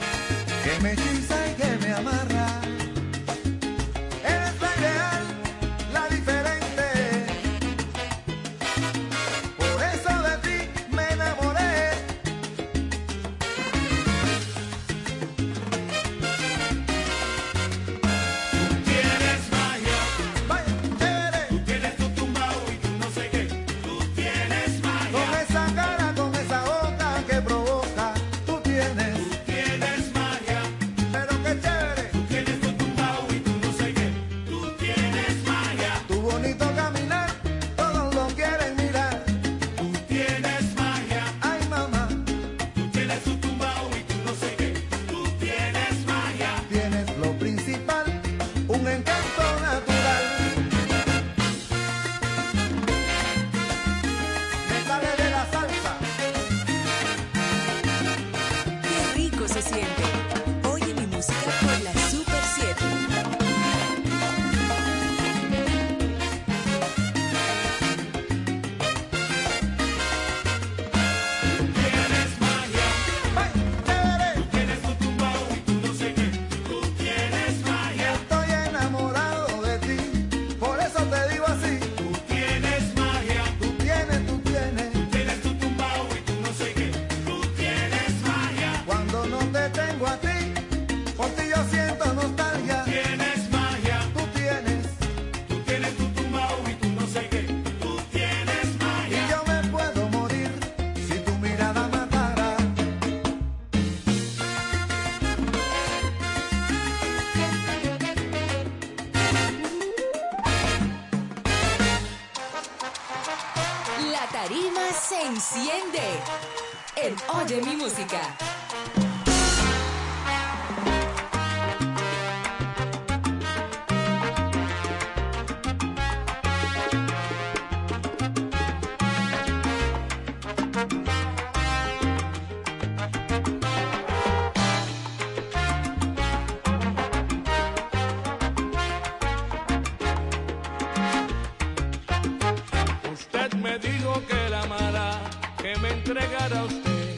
a usted,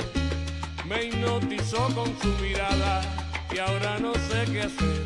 me hipnotizó con su mirada y ahora no sé qué hacer.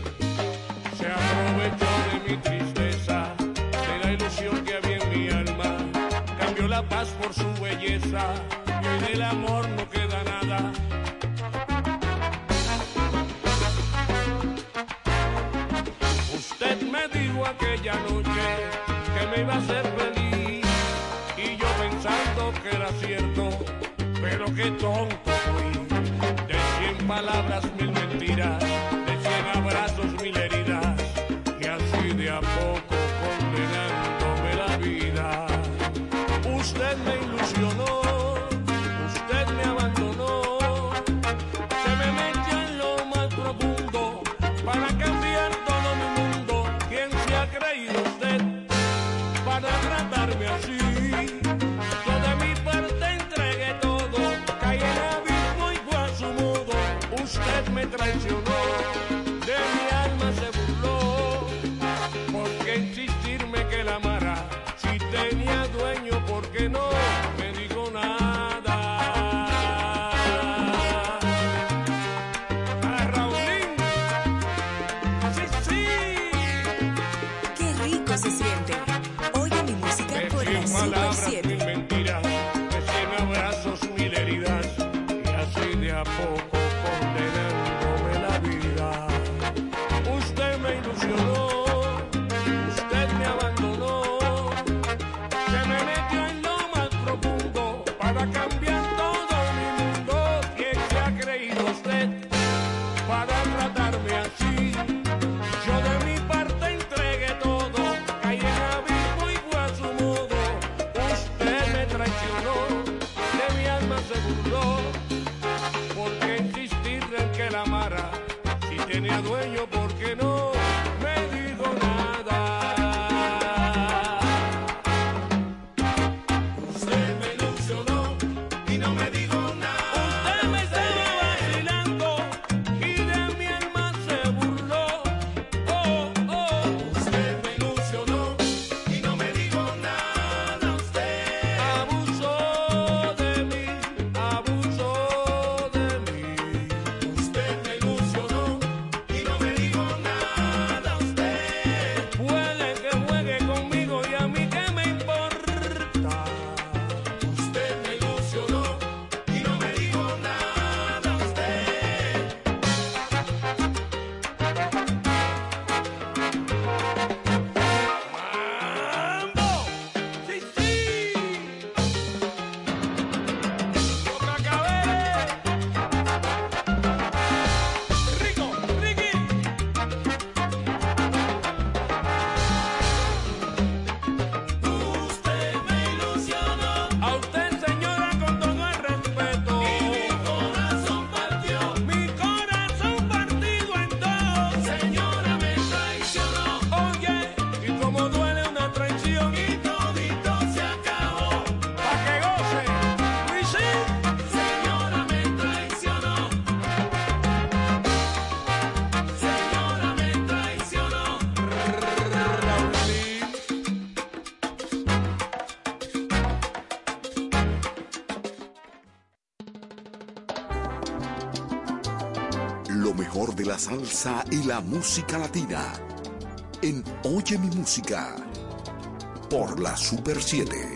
La salsa y la música latina. En Oye mi música. Por la Super 7.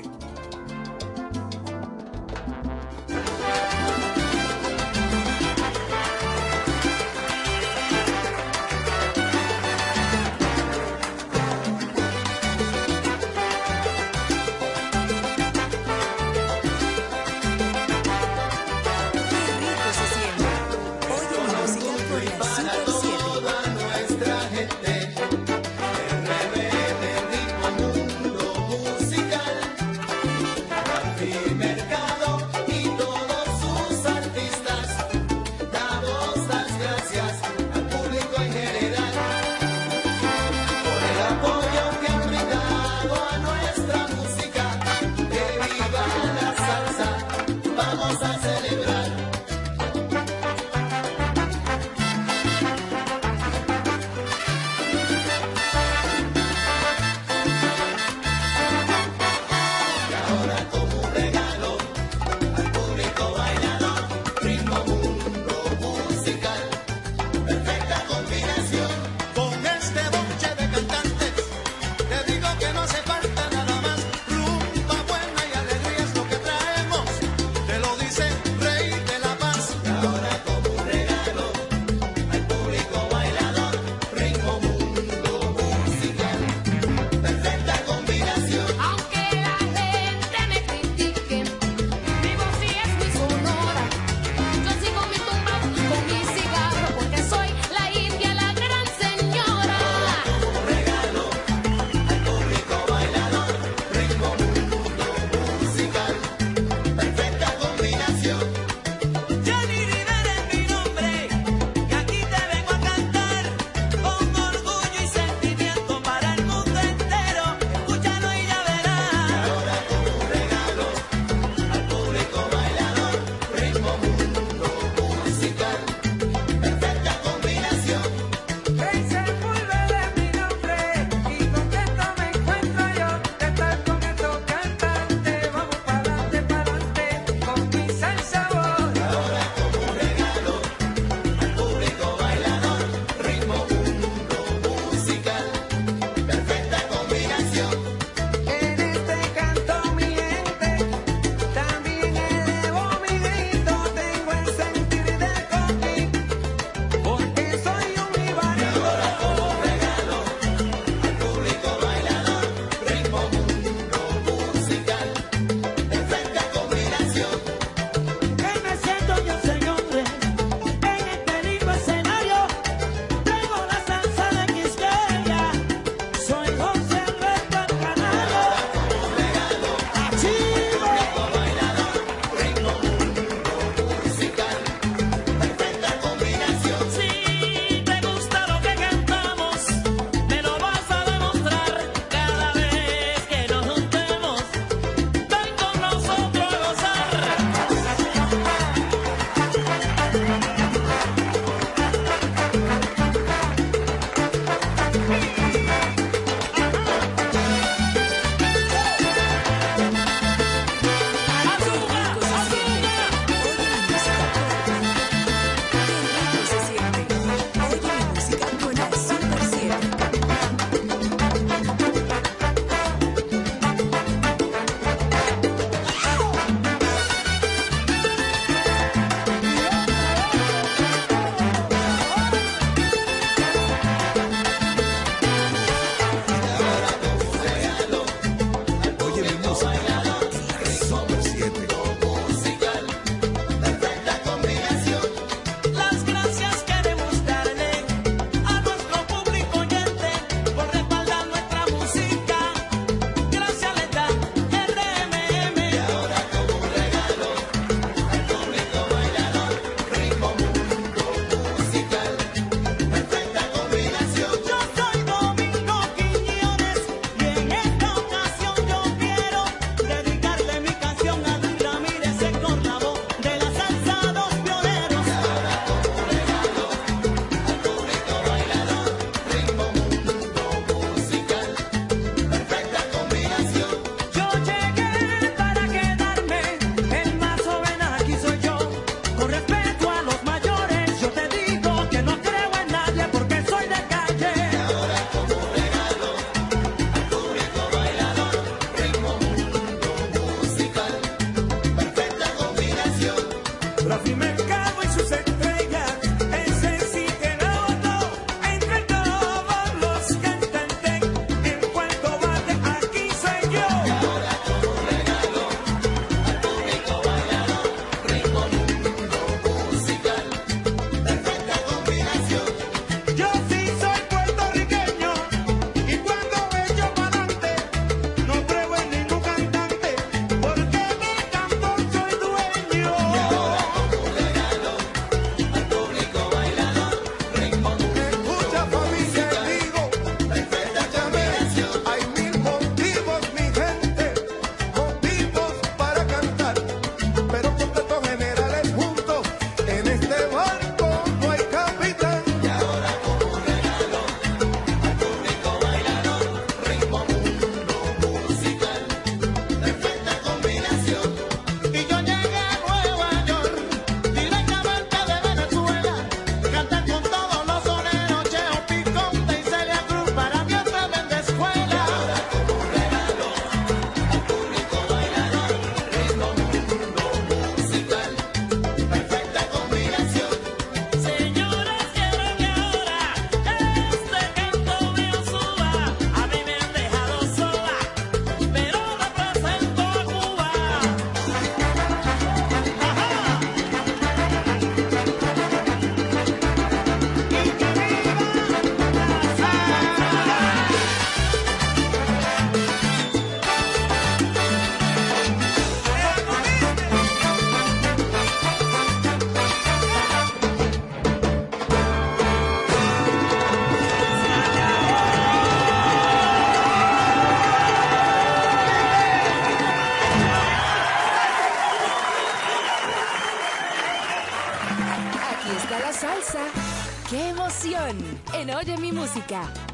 Mi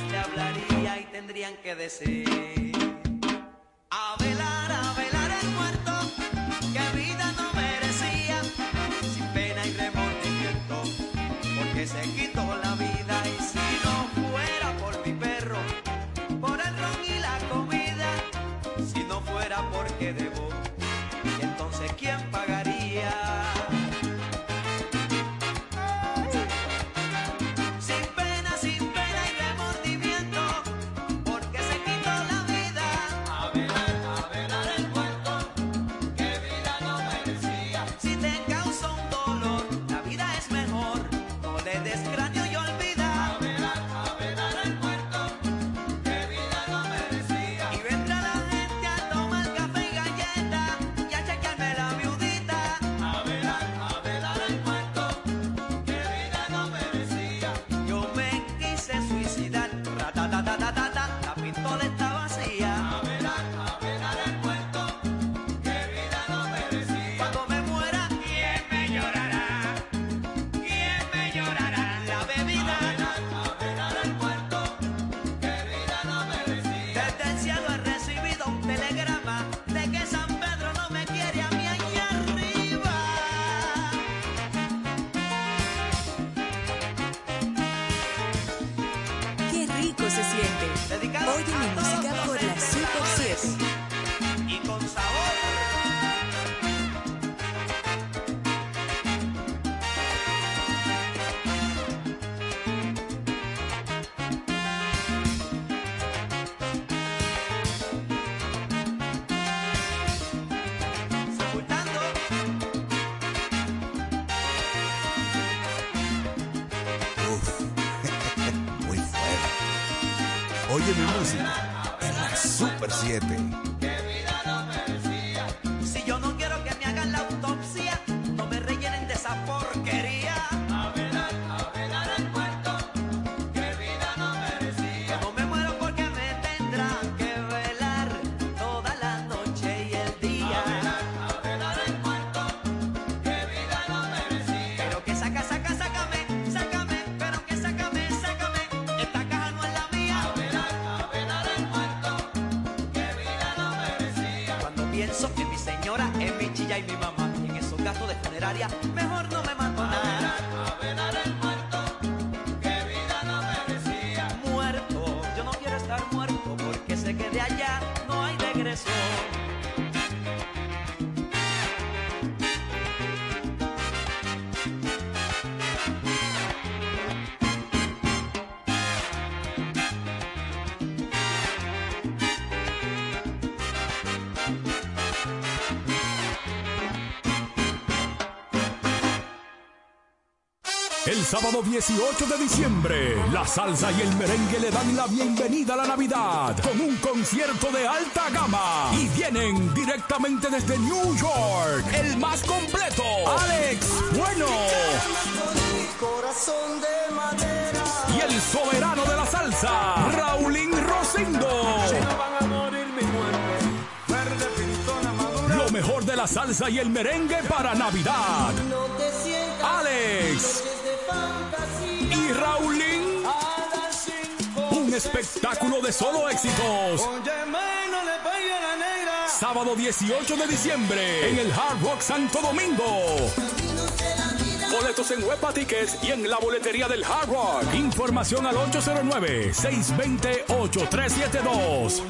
le hablaría y tendrían que decir, Music, la Super 7. sábado 18 de diciembre, la salsa y el merengue le dan la bienvenida a la Navidad con un concierto de alta gama. Y vienen directamente desde New York, el más completo, Alex Bueno. Y el soberano de la salsa, Raulín Rosindo mejor de la salsa y el merengue para Navidad. Alex espectáculo de solo éxitos. Sábado 18 de diciembre en el Hard Rock Santo Domingo. Boletos en Huepa Tickets y en la boletería del Hard Rock. Información al 809-620-8372.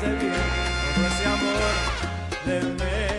hace bien ese amor de mí.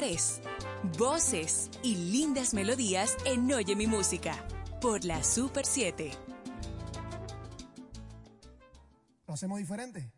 colores, voces y lindas melodías en Oye mi música por la Super 7. Lo hacemos diferente.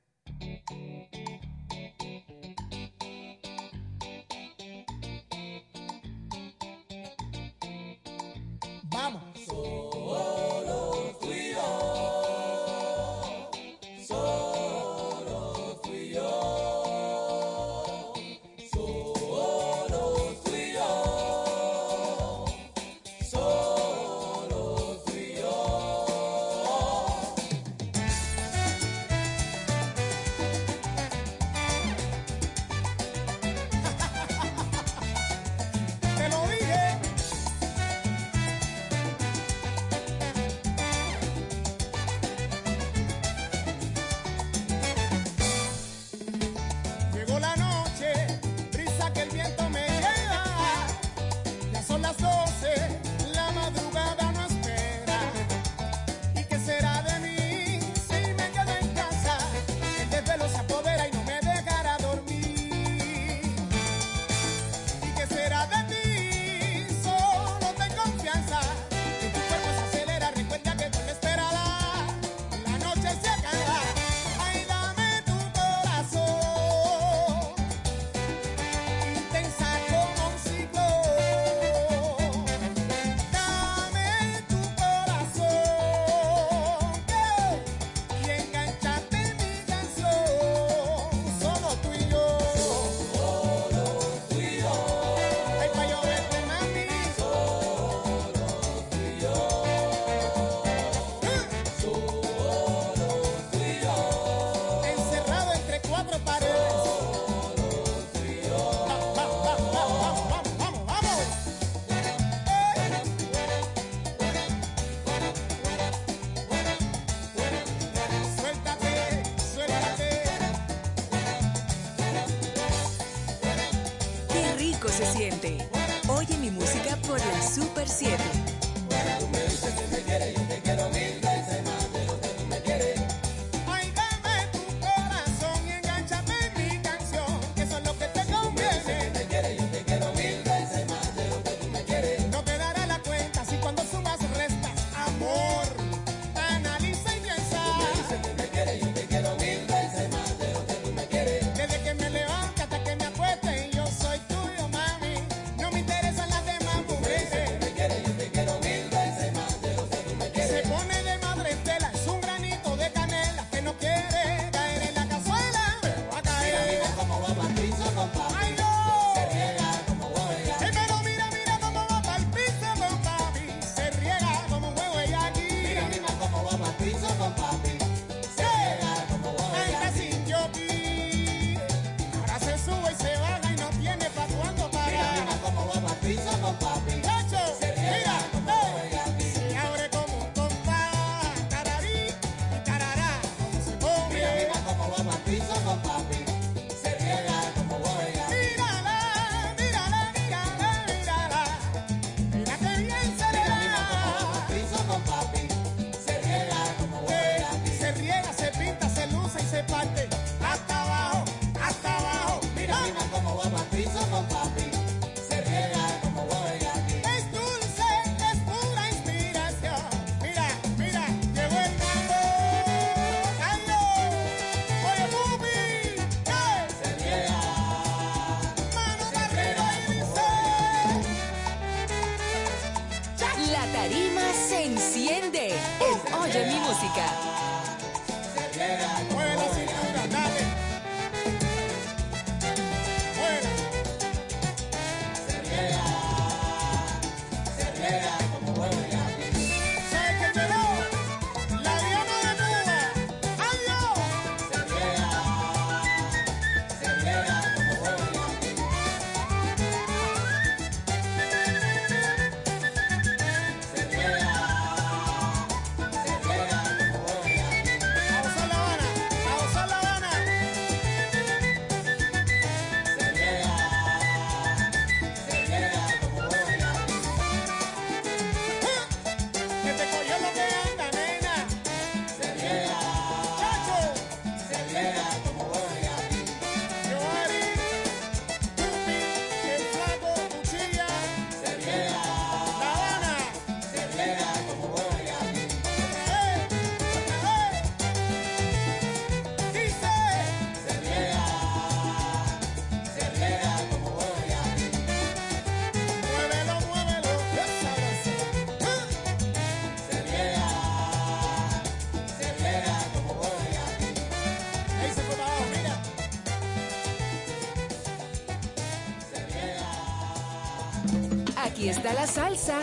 la salsa.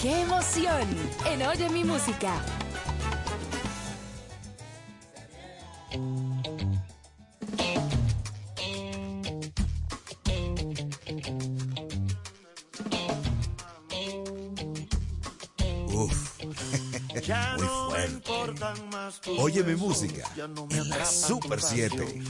¡Qué emoción! En Oye mi música. Uf. Muy fuerte. Oye mi música. Super 7.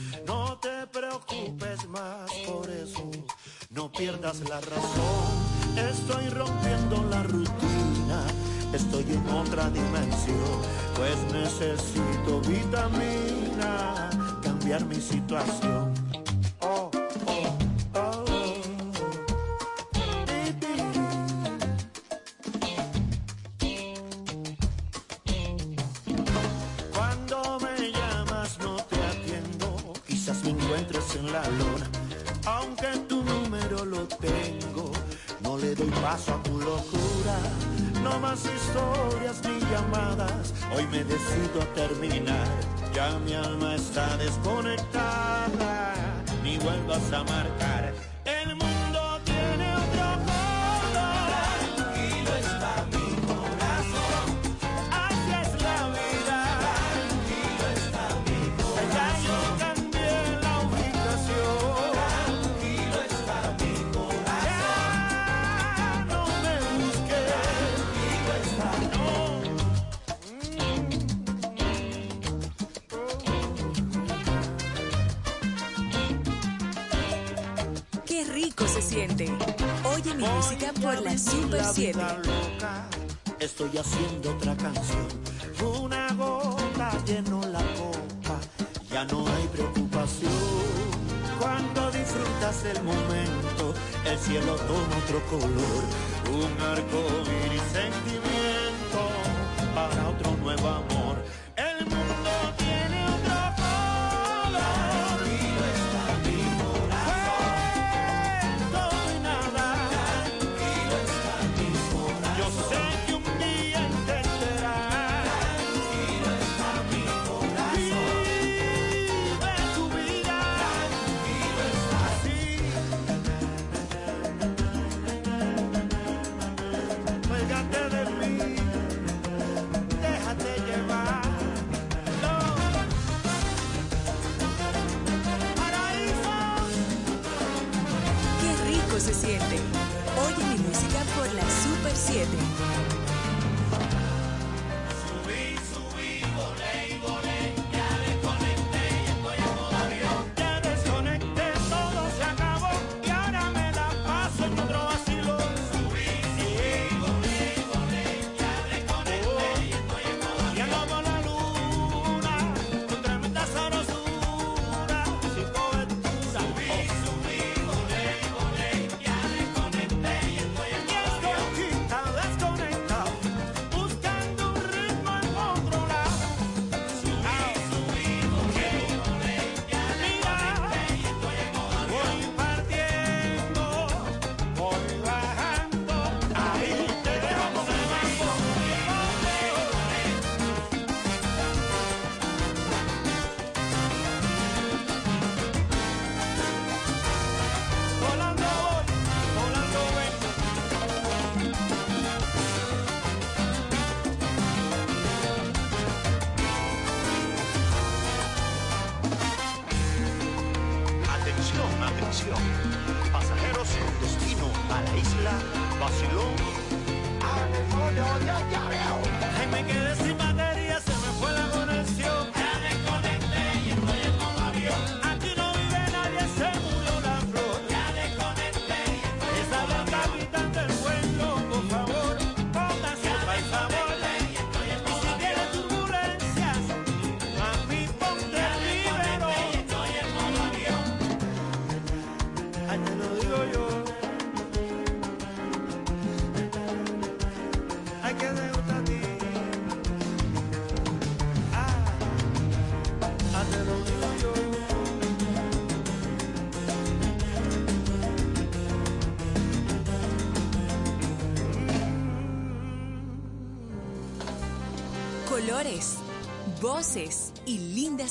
necesito vitamina, cambiar mi situación. me decido a terminar. Ya mi alma está desconectada, ni vuelvas a marcar. Oye mi música por la Super 7. Estoy haciendo otra canción. Una gota llenó la copa. Ya no hay preocupación. Cuando disfrutas el momento, el cielo toma otro color. Un arco y sentimiento para otro nuevo amor.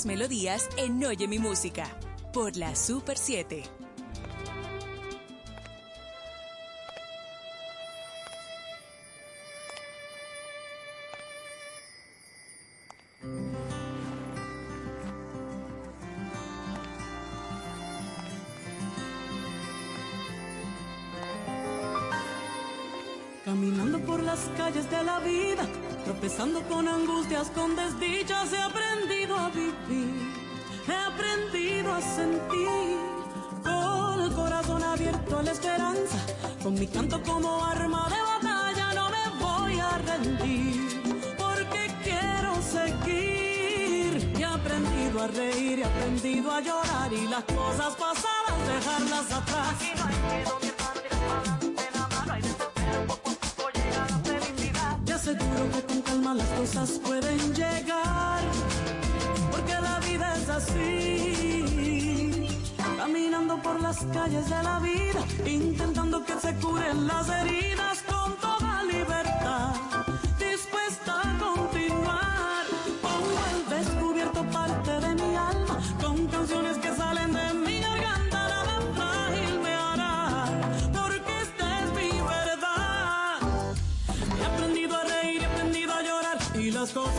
melodías en Oye mi música por la Super 7. Caminando por las calles de la vida, tropezando con angustias, con desdichas y sentir. Con el corazón abierto a la esperanza, con mi canto como arma de batalla, no me voy a rendir, porque quiero seguir. He aprendido a reír, he aprendido a llorar y las cosas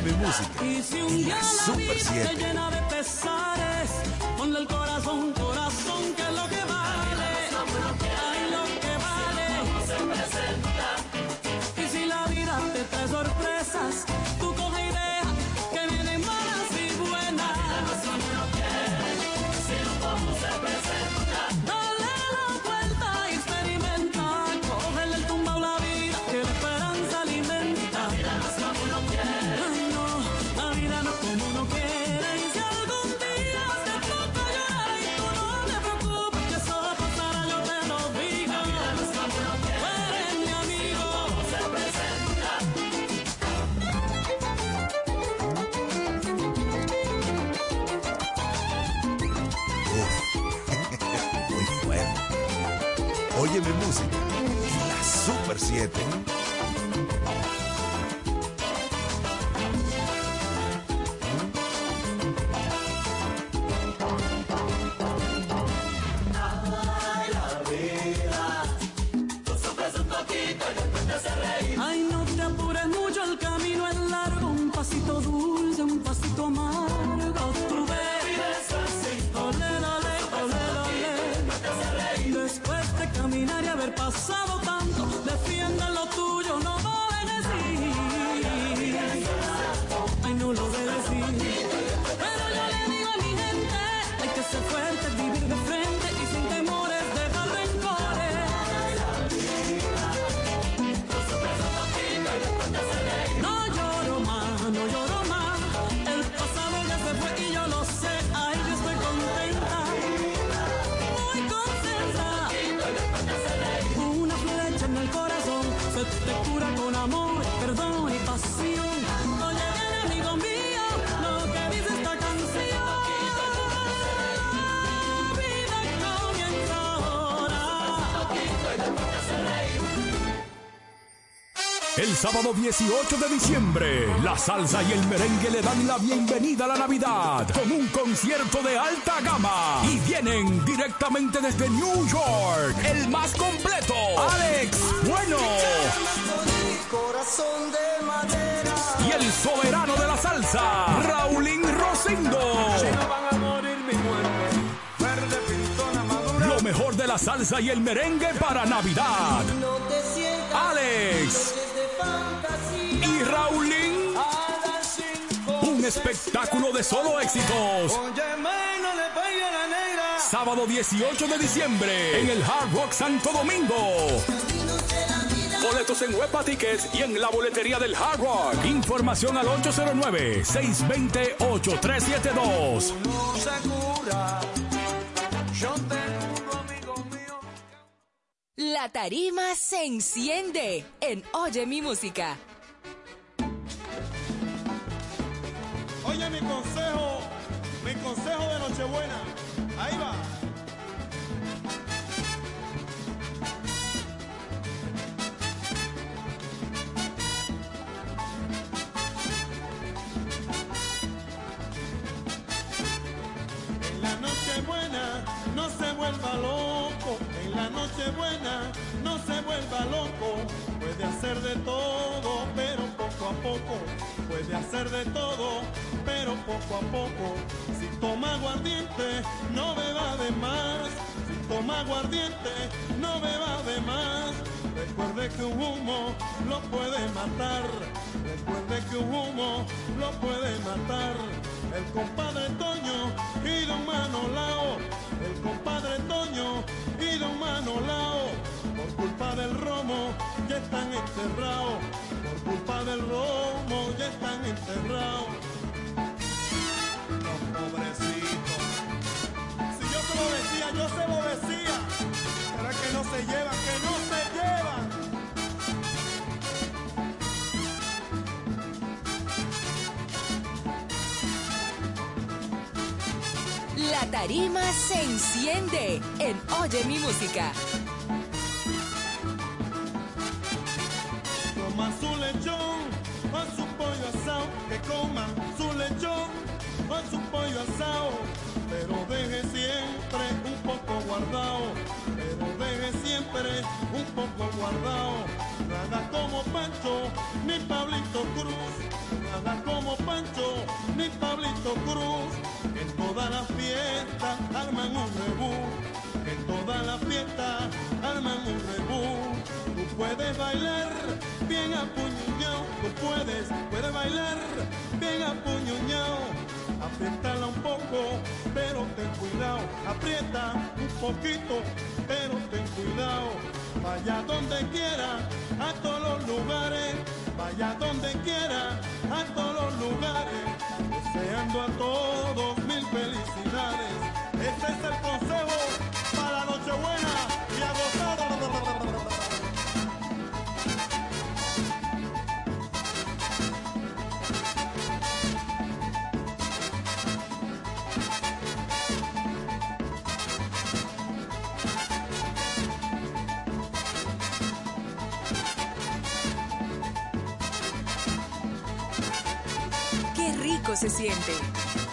mi música. Y si un día la vida te 7. llena de Oye mi música. En la Super 7. 18 de diciembre, la salsa y el merengue le dan la bienvenida a la Navidad con un concierto de alta gama. Y vienen directamente desde New York, el más completo, Alex Bueno. Corazón de madera. Y el soberano de la salsa, Raulín Rosendo. Lo mejor de la salsa y el merengue para Navidad. Alex. Y. Un espectáculo de solo éxitos. Sábado 18 de diciembre en el Hard Rock Santo Domingo. Boletos en Huepa Tickets y en la boletería del Hard Rock. Información al 809-620-8372. No se cura. Yo tengo un amigo mío. La tarima se enciende en Oye mi música. Nochebuena no se vuelva loco. Puede hacer de todo, pero poco a poco. Puede hacer de todo, pero poco a poco. Si toma aguardiente, no beba de más. Si toma aguardiente, no beba de más. Recuerde que un humo lo puede matar. Recuerde que un humo lo puede matar. El compadre Toño y don Manolao. El compadre Toño y don Manolao. Por culpa del romo ya están enterrados. Por culpa del romo ya están enterrados. Los pobrecitos. Si yo se lo decía, yo se lo decía. Pero es que no se llevan, que no tarima se enciende en Oye mi música. Coma su lechón con su pollo asado, que coma su lechón con su pollo asado, pero deje siempre un poco guardado, pero deje siempre un poco guardado. Nada como Pancho ni Pablito Cruz, nada como Pancho ni Pablito Cruz, todas las fiestas arman un rebú, en todas las fiestas arman un rebú. Tú puedes bailar bien apuñuñado, tú puedes, puedes bailar bien apuñuñado. Apriétala un poco, pero ten cuidado. Aprieta un poquito, pero ten cuidado. Vaya donde quiera, a todos los lugares. Vaya donde quiera, a todos los lugares. Deseando a todos felicidades. Este es el consejo para Nochebuena y a gozar. Se siente.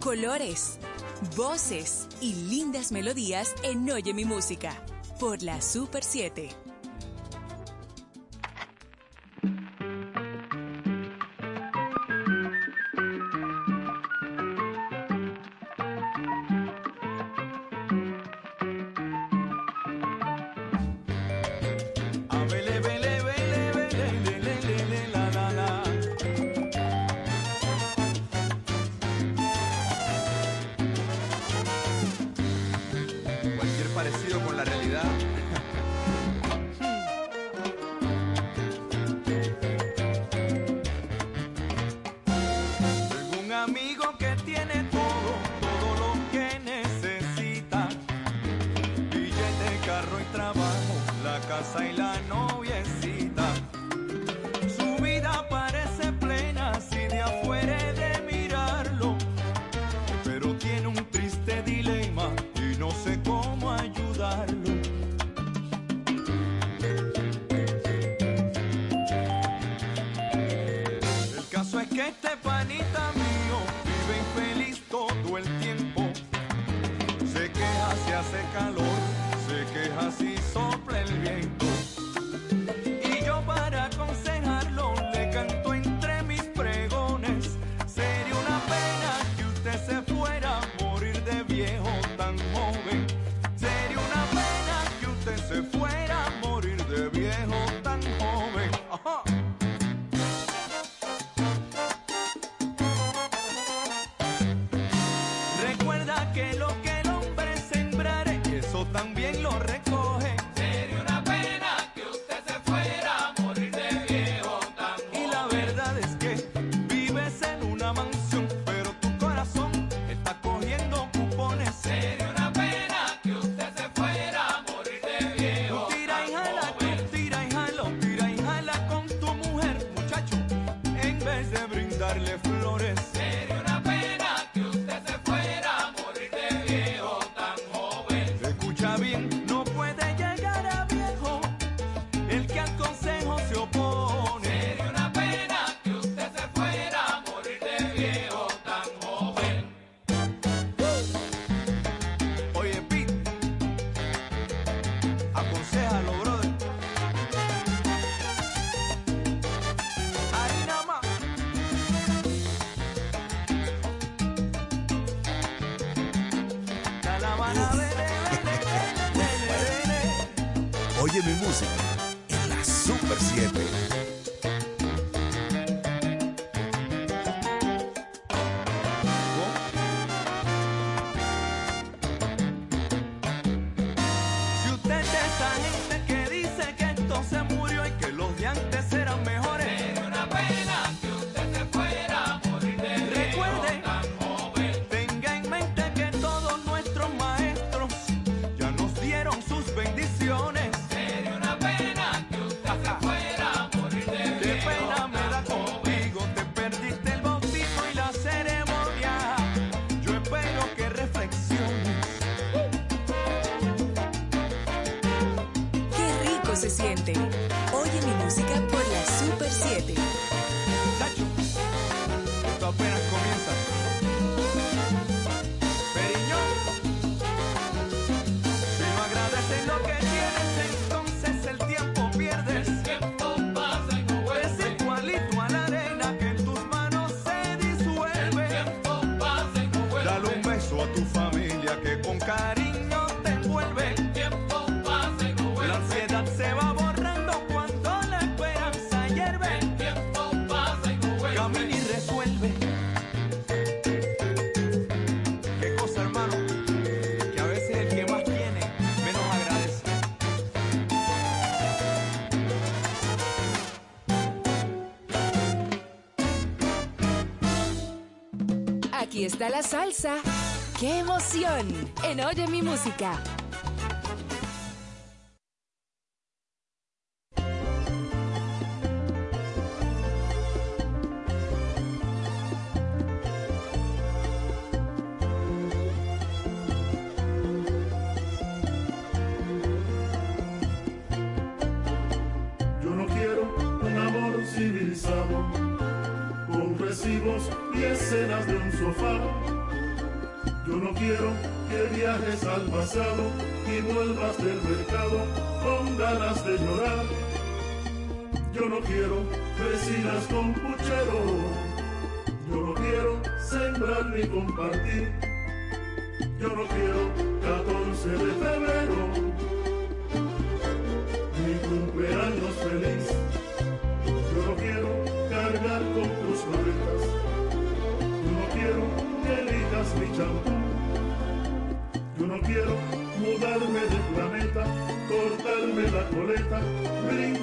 Colores, voces y lindas melodías en Oye mi música por la Super 7. gusta la salsa. ¡Qué emoción! En Oye mi música, Yo quiero que viajes al pasado y vuelvas del mercado con ganas de llorar. Yo no quiero vecinas con puchero, yo no quiero sembrar ni compartir. Yo no quiero 14 de febrero reta, brinca.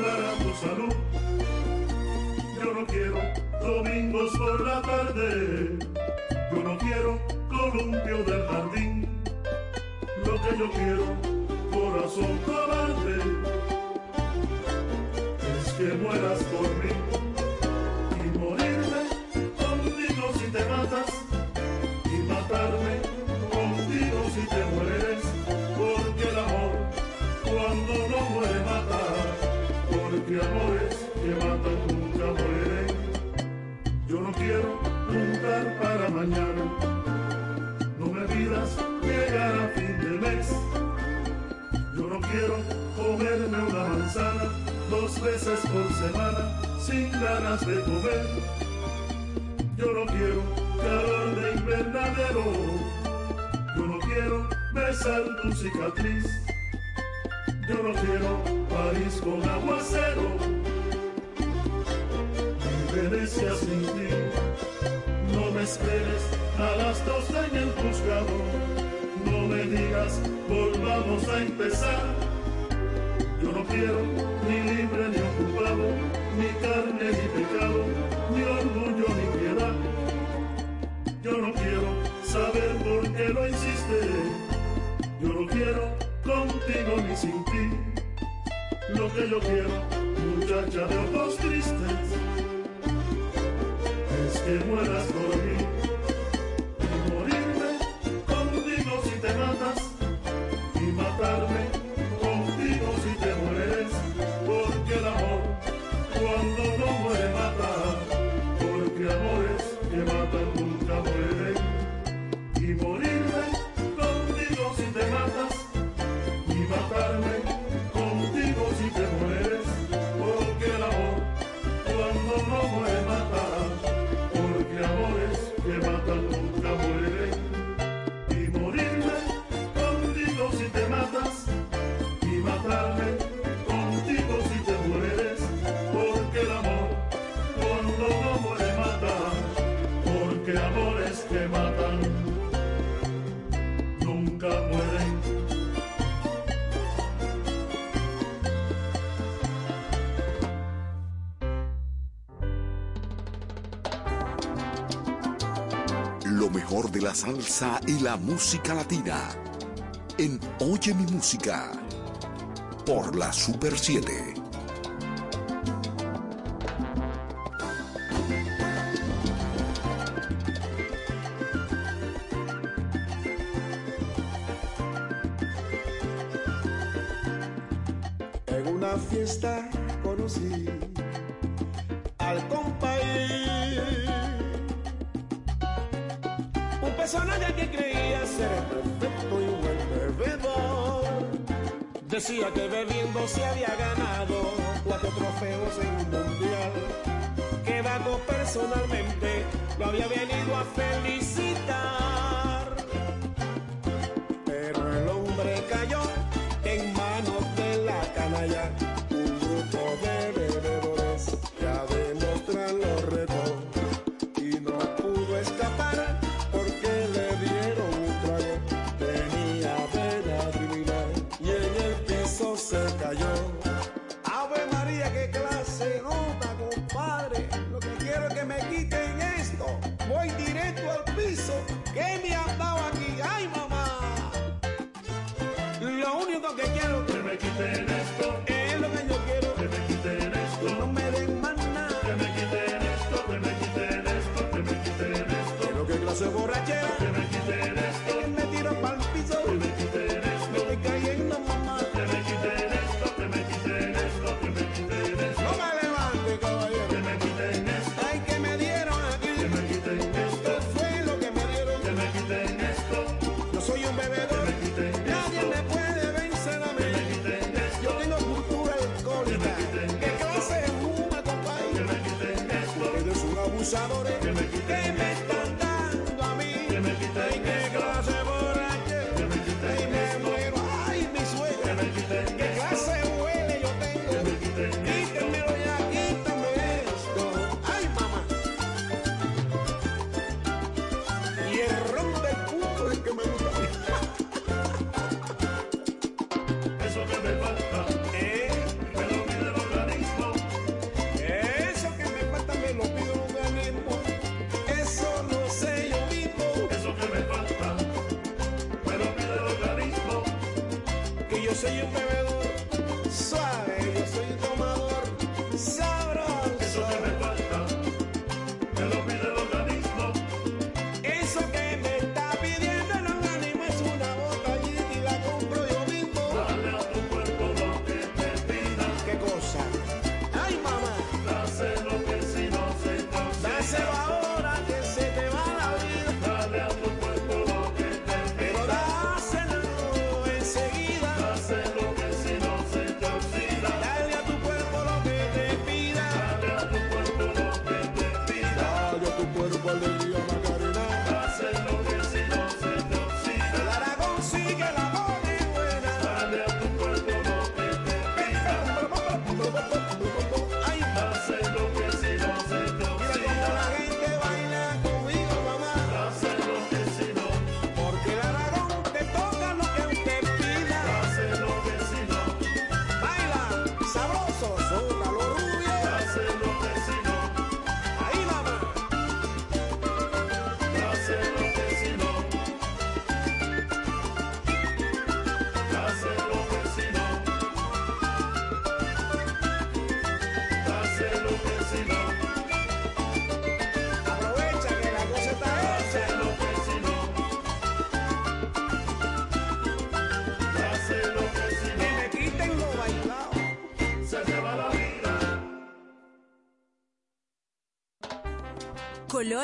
salsa y la música latina en Oye mi música por la Super 7. naturalmente lo había venido abusadores que.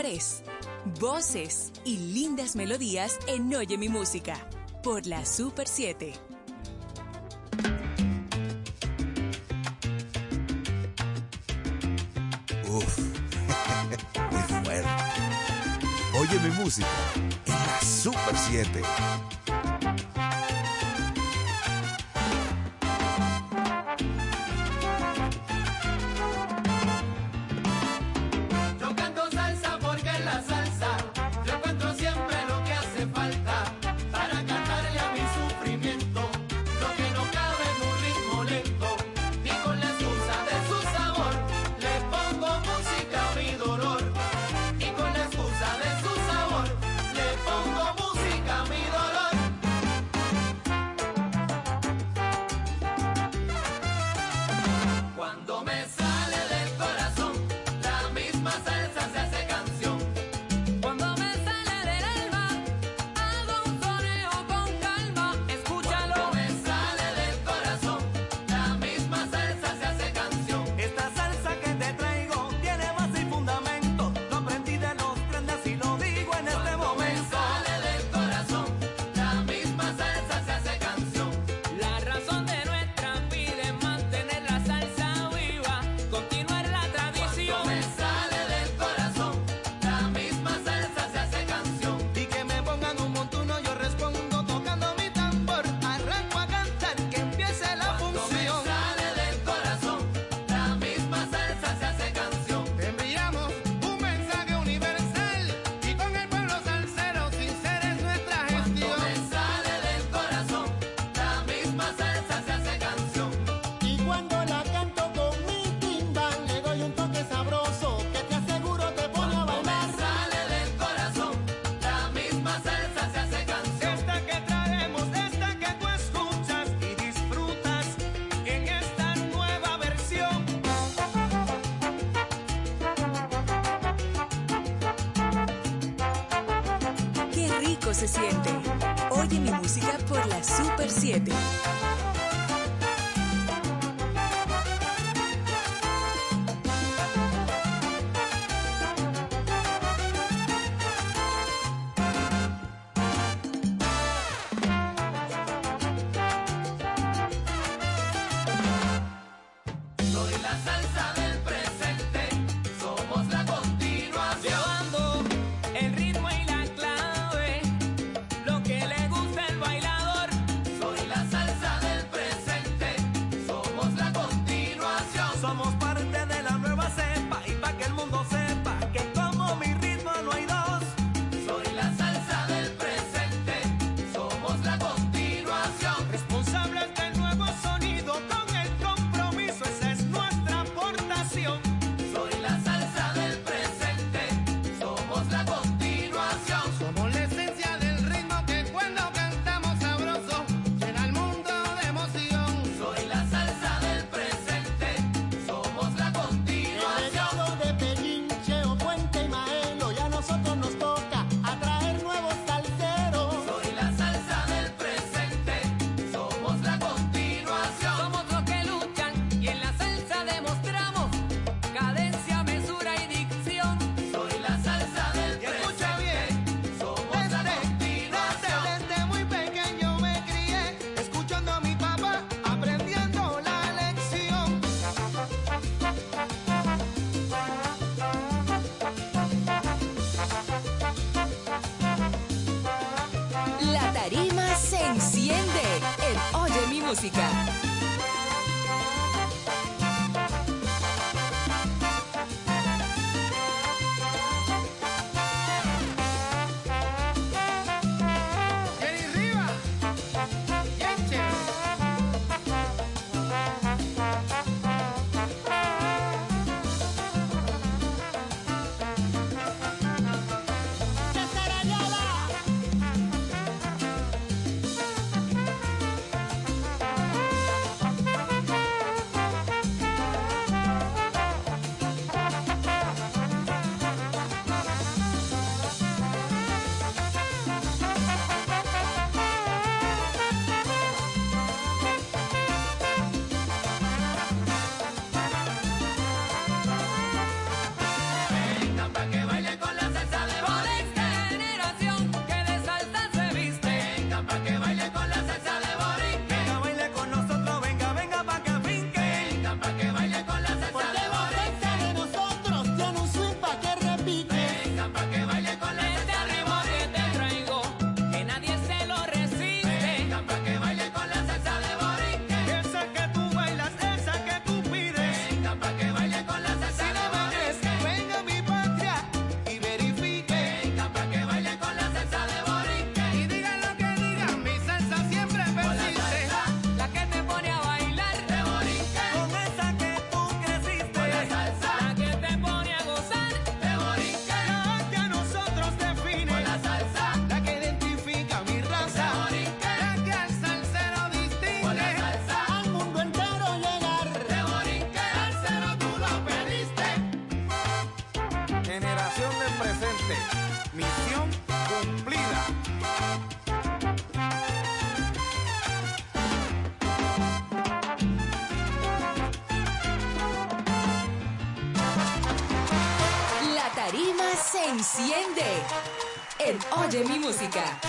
colores, voces y lindas melodías en Oye mi música por la Super 7. Música enciende en Oye mi música.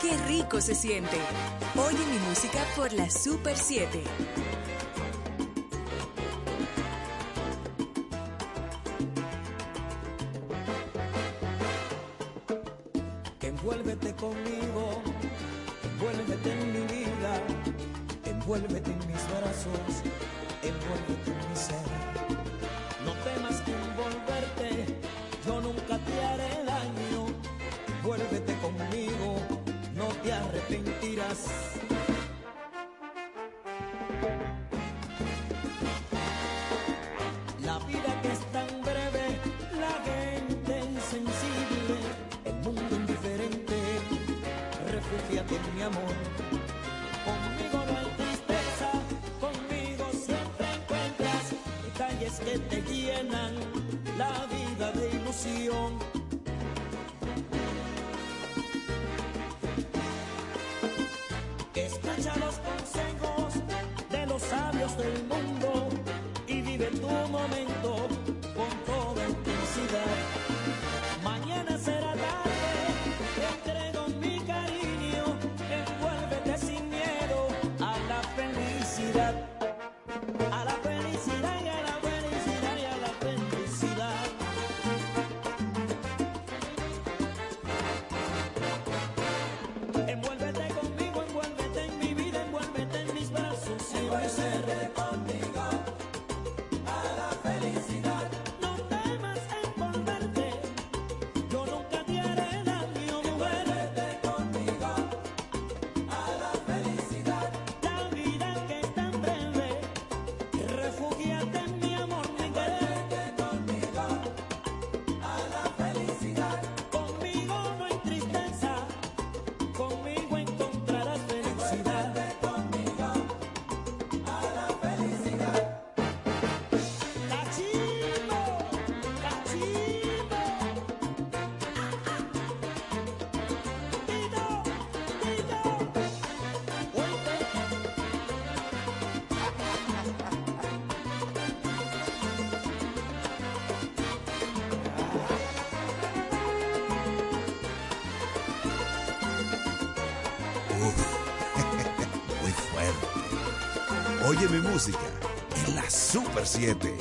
Qué rico se siente. Oye mi música por la Super 7. música en la Super 7.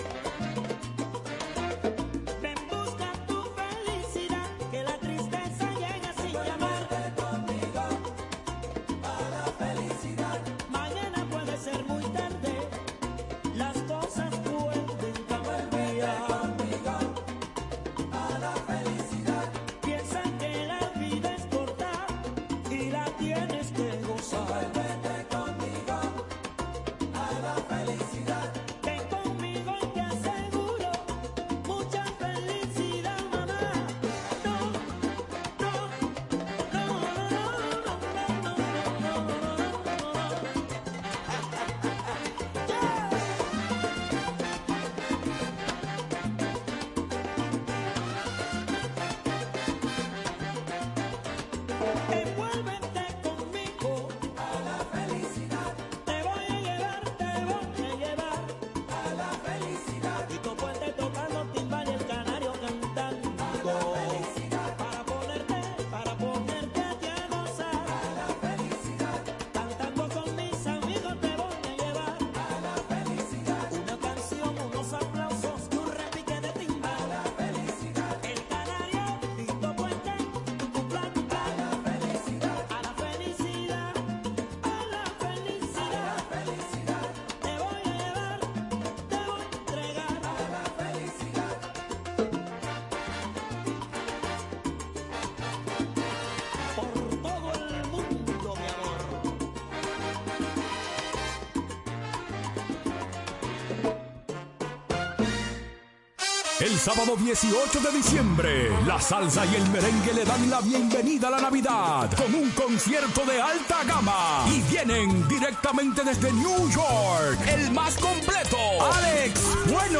El sábado 18 de diciembre, la salsa y el merengue le dan la bienvenida a la Navidad con un concierto de alta gama. Y vienen directamente desde New York, el más completo, Alex Bueno.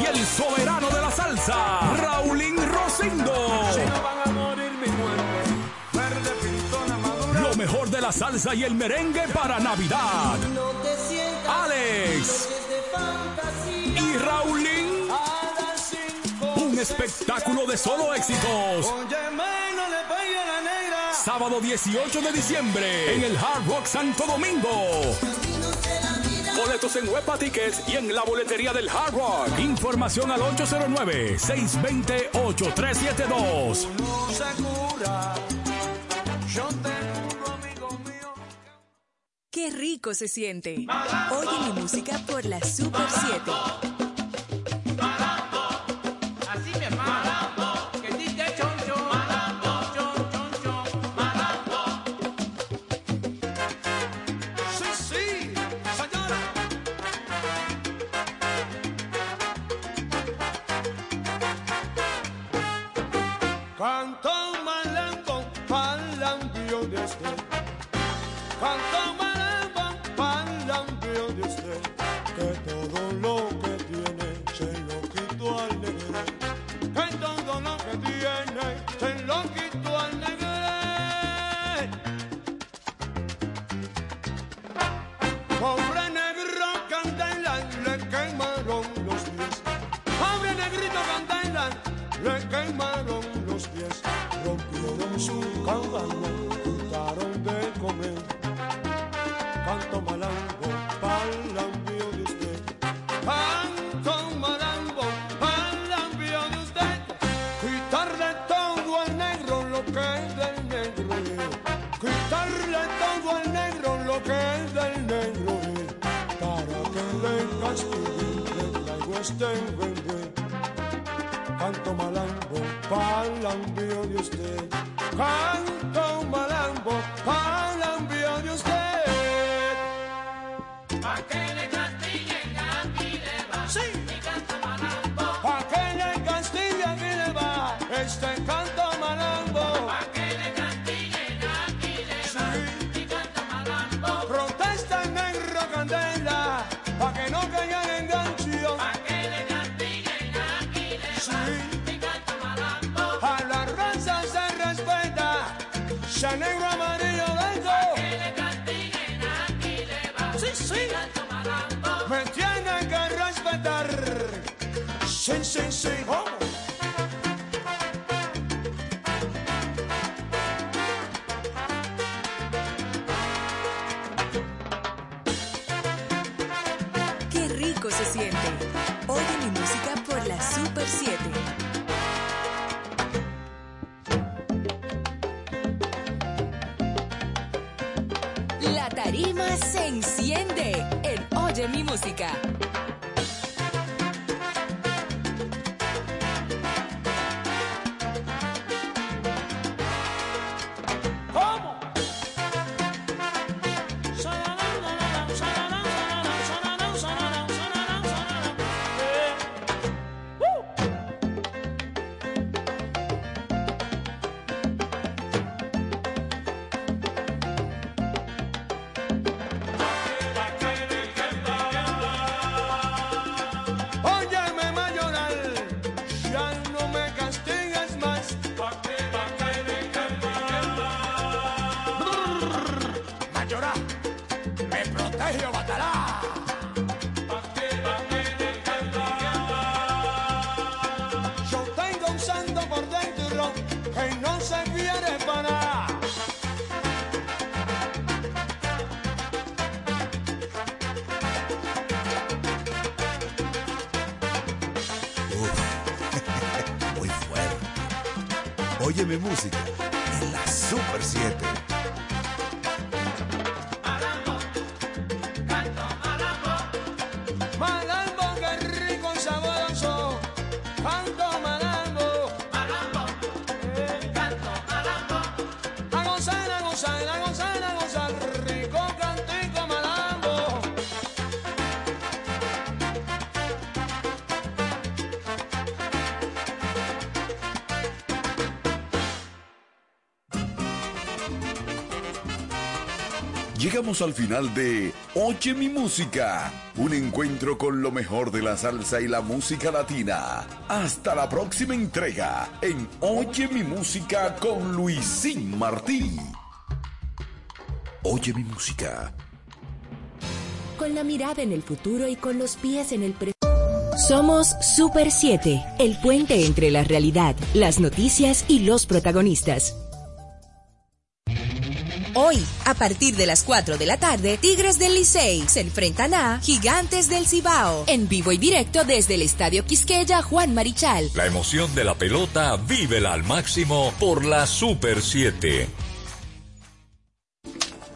Y el soberano de la salsa, Raulín Rosendo mejor de la salsa y el merengue para Navidad. Alex espectáculo de solo éxitos. Sábado 18 de diciembre en el Hard Rock Santo Domingo. Boletos en Huepa y en la boletería del Hard Rock. Información al 809-620-8372. Qué rico se siente. Oye mi música por la Super 7 llegamos al final de Oye mi música, un encuentro con lo mejor de la salsa y la música latina. Hasta la próxima entrega en Oye mi música con Luisín Martí. Oye mi música. Con la mirada en el futuro y con los pies en el presente. Somos Super 7, el puente entre la realidad, las noticias y los protagonistas. Hoy, a partir de las 4 de la tarde, Tigres del Licey se enfrentan a Gigantes del Cibao, en vivo y directo desde el Estadio Quisqueya Juan Marichal. La emoción de la pelota vívela al máximo por la Super 7.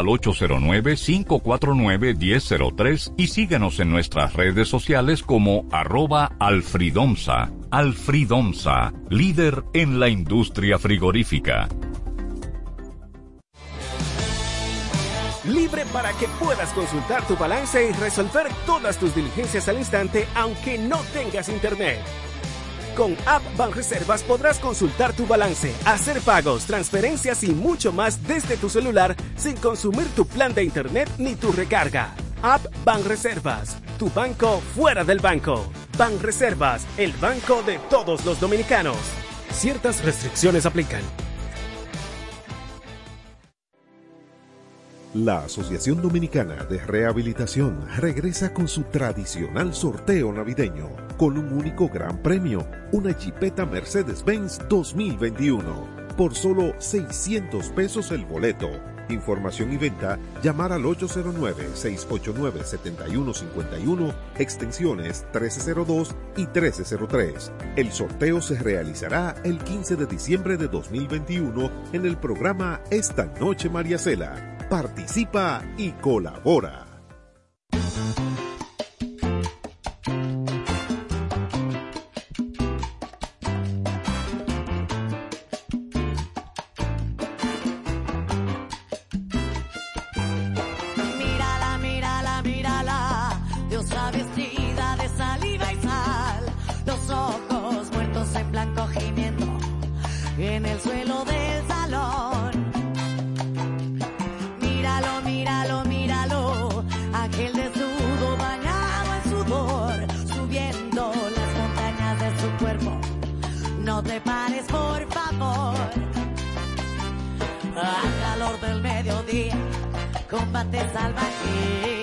al 809-549-1003 y síguenos en nuestras redes sociales como arroba alfridomsa. Alfridomsa, líder en la industria frigorífica. Libre para que puedas consultar tu balance y resolver todas tus diligencias al instante aunque no tengas internet. Con App Banreservas podrás consultar tu balance, hacer pagos, transferencias y mucho más desde tu celular sin consumir tu plan de internet ni tu recarga. App Banreservas, tu banco fuera del banco. Banreservas, el banco de todos los dominicanos. Ciertas restricciones aplican. La Asociación Dominicana de Rehabilitación regresa con su tradicional sorteo navideño, con un único gran premio, una Jeepeta Mercedes-Benz 2021, por solo 600 pesos el boleto. Información y venta, llamar al 809-689-7151, extensiones 1302 y 1303. El sorteo se realizará el 15 de diciembre de 2021 en el programa Esta Noche María Cela. Participa y colabora. Combate salvaje.